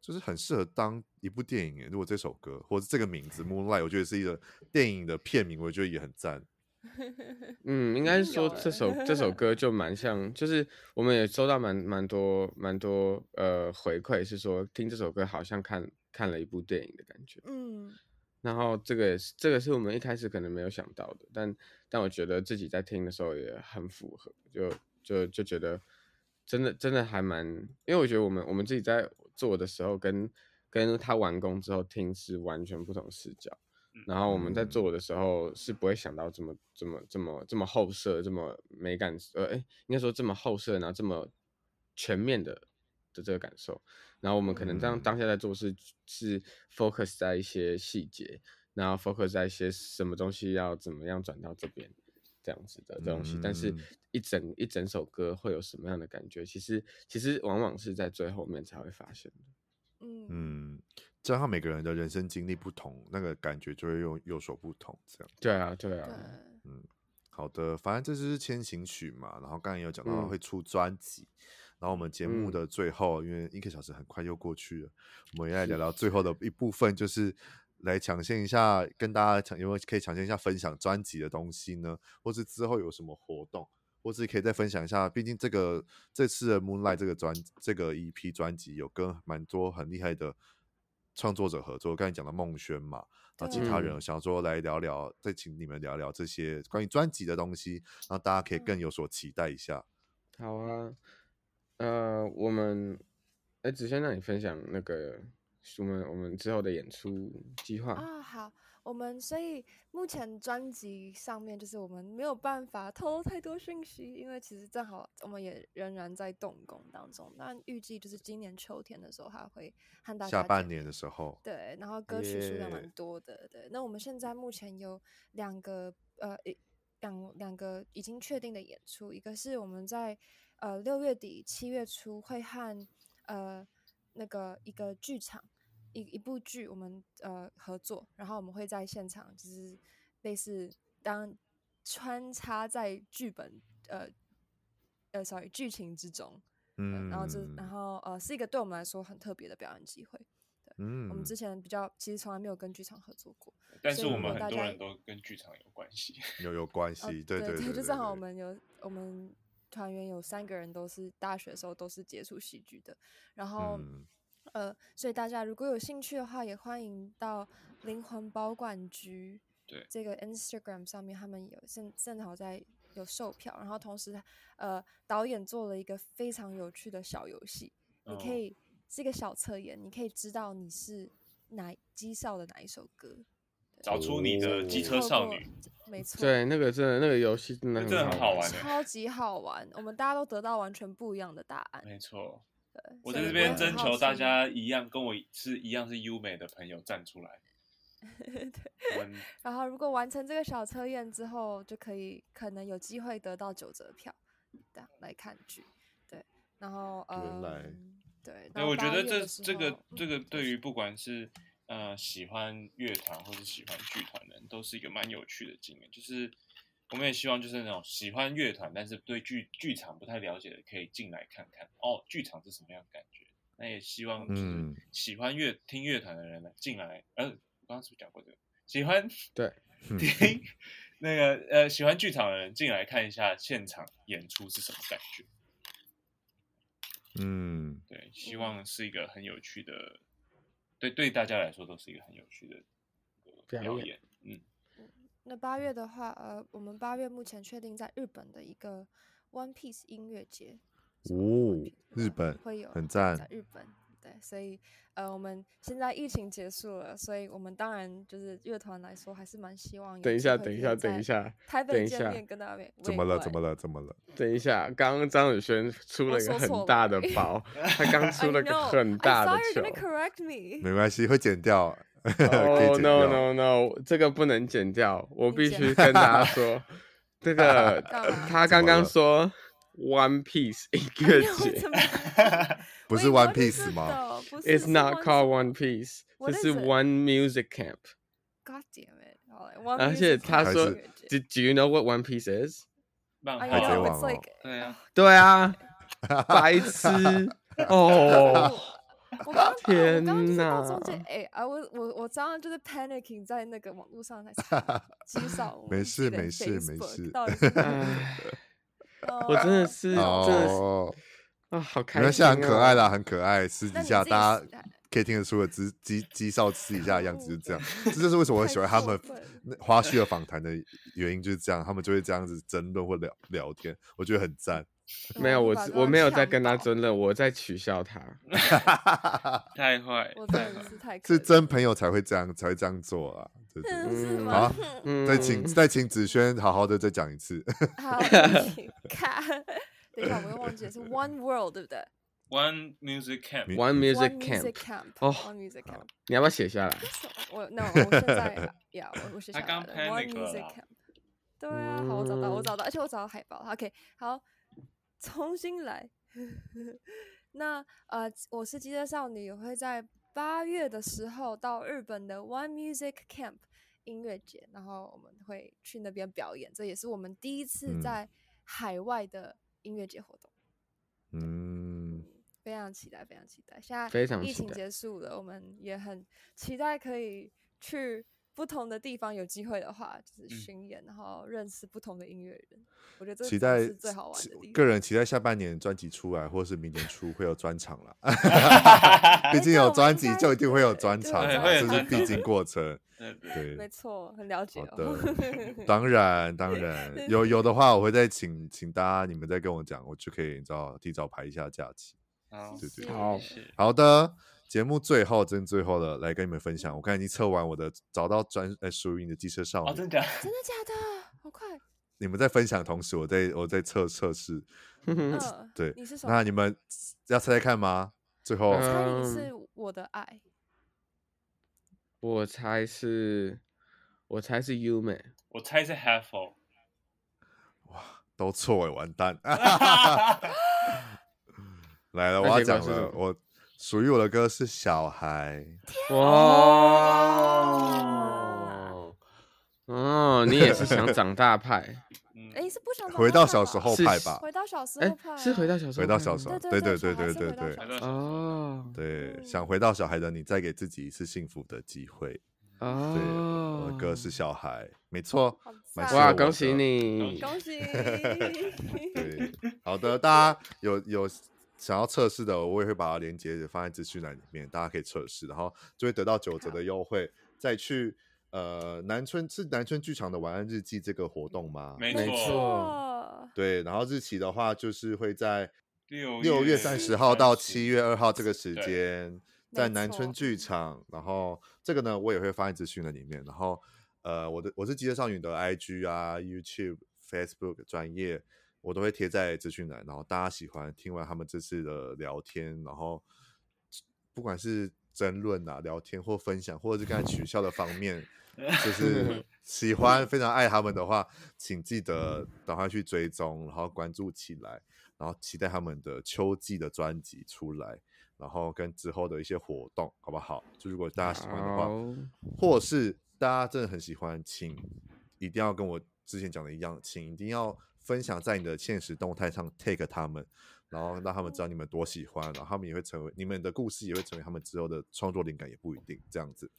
就是很适合当一部电影。如果这首歌或者这个名字 Moonlight，我觉得是一个电影的片名，我觉得也很赞。嗯，应该是说这首这首 歌就蛮像，就是我们也收到蛮蛮多蛮多呃回馈，是说听这首歌好像看看了一部电影的感觉。嗯，然后这个也是这个是我们一开始可能没有想到的，但但我觉得自己在听的时候也很符合，就就就觉得真的真的还蛮，因为我觉得我们我们自己在做的时候跟跟他完工之后听是完全不同视角。然后我们在做的时候是不会想到这么这么这么这么后设这么美感呃哎应该说这么后设然后这么全面的的这个感受，然后我们可能这样当下在做是是 focus 在一些细节，然后 focus 在一些什么东西要怎么样转到这边这样子的东西，但是一整一整首歌会有什么样的感觉，其实其实往往是在最后面才会发现的。嗯。嗯。加上每个人的人生经历不同，那个感觉就会有有所不同。这样对啊，对啊，对嗯，好的，反正这是千行曲嘛。然后刚才有讲到会出专辑，嗯、然后我们节目的最后，嗯、因为一个小时很快就过去了，我们也来聊聊最后的一部分，就是来抢先一下，跟大家抢，有没有可以抢先一下分享专辑的东西呢？或是之后有什么活动，或是可以再分享一下。毕竟这个这次的 Moonlight 这个专这个 EP 专辑有跟蛮多很厉害的。创作者合作，刚才讲的孟轩嘛，然后其他人想说来聊聊，再请你们聊聊这些关于专辑的东西，然后大家可以更有所期待一下。好啊，呃，我们，哎，只先让你分享那个我们我们之后的演出计划啊，好。我们所以目前专辑上面就是我们没有办法透露太多讯息，因为其实正好我们也仍然在动工当中。那预计就是今年秋天的时候还会和大家下半年的时候，对，然后歌曲数量蛮多的。对，那我们现在目前有两个呃一两两个已经确定的演出，一个是我们在呃六月底七月初会和呃那个一个剧场。一一部剧，我们呃合作，然后我们会在现场，就是类似当穿插在剧本呃呃，sorry 剧情之中，嗯，然后就然后呃是一个对我们来说很特别的表演机会，对，嗯，我们之前比较其实从来没有跟剧场合作过，但是我们很多人都跟剧场有关系，有有关系，对对对，就正好我们有我们团员有三个人都是大学的时候都是接触戏剧的，然后。嗯呃，所以大家如果有兴趣的话，也欢迎到灵魂保管局对。这个 Instagram 上面，他们有正正好在有售票，然后同时呃导演做了一个非常有趣的小游戏，哦、你可以是一个小测验，你可以知道你是哪机少的哪一首歌，找出你的机车少女，没错，对，那个真的那个游戏真的很好，好玩，超级好玩，我们大家都得到完全不一样的答案，没错。我在这边征求大家一样跟我是一样是优美的朋友站出来。对。然后如果完成这个小测验之后，就可以可能有机会得到九折票，这样来看剧。对。然后呃。原来。对。对，我觉得这这个这个对于不管是呃喜欢乐团或者喜欢剧团的人，都是一个蛮有趣的经验，就是。我们也希望就是那种喜欢乐团，但是对剧剧场不太了解的，可以进来看看哦，剧场是什么样的感觉。那也希望就是喜欢乐听乐团的人呢进来。呃，我刚刚是不是讲过这个？喜欢对 听那个呃喜欢剧场的人进来看一下现场演出是什么感觉。嗯，对，希望是一个很有趣的，对对大家来说都是一个很有趣的表演。嗯。那八月的话，呃，我们八月目前确定在日本的一个 One Piece 音乐节。哦，日本会有很赞，在日本对，所以呃，我们现在疫情结束了，所以我们当然就是乐团来说，还是蛮希望。等一下，等一下，等一下，台北见面跟大家怎么了？怎么了？怎么了？等一下，刚刚张宇轩出了一个很大的包，他刚出 了个很大的球。没关系，会剪掉。Oh no no no！这个不能剪掉，我必须跟大家说，这个他刚刚说 One Piece 音乐节，不是 One Piece 吗？It's not called One Piece，这是 One Music Camp。God damn it！而且他说，Do Do you know what One Piece is？海贼王。对啊，对啊，白痴哦。 我刚天哪！我刚刚就是到中间，哎啊，我我我刚刚就是 panicking 在那个网络上在查介绍。没事没事没事。我真的是，真的是啊，好开心。那现在很可爱啦，很可爱。私 底下大家可以听得出的，只鸡鸡少私底下的样子就是这样。这就是为什么我喜欢他们花絮的访谈的原因，就是这样，他们就会这样子争论或聊聊天，我觉得很赞。没有，我我没有在跟他争论，我在取笑他。太坏，我真的是太是真朋友才会这样才会这样做啊！对对对，好，再请再请子轩好好的再讲一次。好，看，等一下我又忘记了是 One World 对不对？One Music Camp，One Music Camp，哦，One Music Camp，你要不要写下来？我那我现在呀，我我写下来。One Music Camp，对啊，好，我找到，我找到，而且我找到海报。OK，好。重新来，那呃，我是机车少女，也会在八月的时候到日本的 One Music Camp 音乐节，然后我们会去那边表演，这也是我们第一次在海外的音乐节活动。嗯，非常期待，非常期待。现在疫情结束了。我们也很期待可以去。不同的地方有机会的话，就是巡演，嗯、然后认识不同的音乐人。我觉得这是最好玩的地方。个人期待下半年专辑出来，或是明年初会有专场了。毕竟有专辑就一定会有专场，这是必经过程。对，没错，很了解。好的，当然当然有有的话，我会再请请大家，你们再跟我讲，我就可以你知道提早排一下假期。好，对对，好好的。节目最后，真最后的来跟你们分享。我刚才已经测完我的，找到专呃属于你的机车少女。哦，真的假的？真的假的？好快！你们在分享的同时，我在我在测测试。嗯，对。你是那你们要猜猜看吗？最后，我猜你是我的爱。我猜是，我猜是 Yume。我猜是 Half。哇，都错哎，完蛋！来了，我要讲了，我。属于我的歌是小孩。哇，哦，你也是想长大派？哎，是不想回到小时候派吧？回到小时候派，是回到小时候，回到小时候，对对对对对对。哦，对，想回到小孩的你，再给自己一次幸福的机会。哦，对，我的歌是小孩，没错。哇，恭喜你！恭喜！对，好的，大家有有。想要测试的，我也会把它连接放在资讯栏里面，大家可以测试，然后就会得到九折的优惠。再去呃南村是南村剧场的晚安日记这个活动吗？没错，对。然后日期的话，就是会在六月三十号到七月二号这个时间，在南村剧场。然后这个呢，我也会放在资讯栏里面。然后呃，我的我是机车少女的 IG 啊、YouTube、Facebook 专页。我都会贴在资讯栏，然后大家喜欢听完他们这次的聊天，然后不管是争论啊、聊天或分享，或者是刚才取笑的方面，就 是喜欢非常爱他们的话，请记得赶快去追踪，然后关注起来，然后期待他们的秋季的专辑出来，然后跟之后的一些活动，好不好？就如果大家喜欢的话，或是大家真的很喜欢，请一定要跟我之前讲的一样，请一定要。分享在你的现实动态上 take 他们，然后让他们知道你们多喜欢，然后他们也会成为你们的故事，也会成为他们之后的创作灵感，也不一定这样子。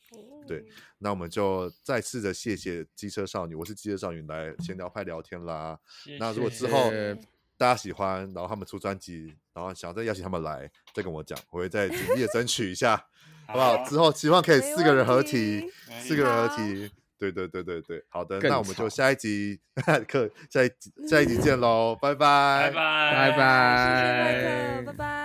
对，那我们就再次的谢谢机车少女，我是机车少女来闲聊派聊天啦。谢谢。那如果之后大家喜欢，然后他们出专辑，然后想要再邀请他们来，再跟我讲，我会再努力的争取一下，好不好？之后希望可以四个人合体，四个人合体。对对对对对，好的，那我们就下一集 课下一集下一集见喽，拜拜拜。拜。拜拜拜。拜。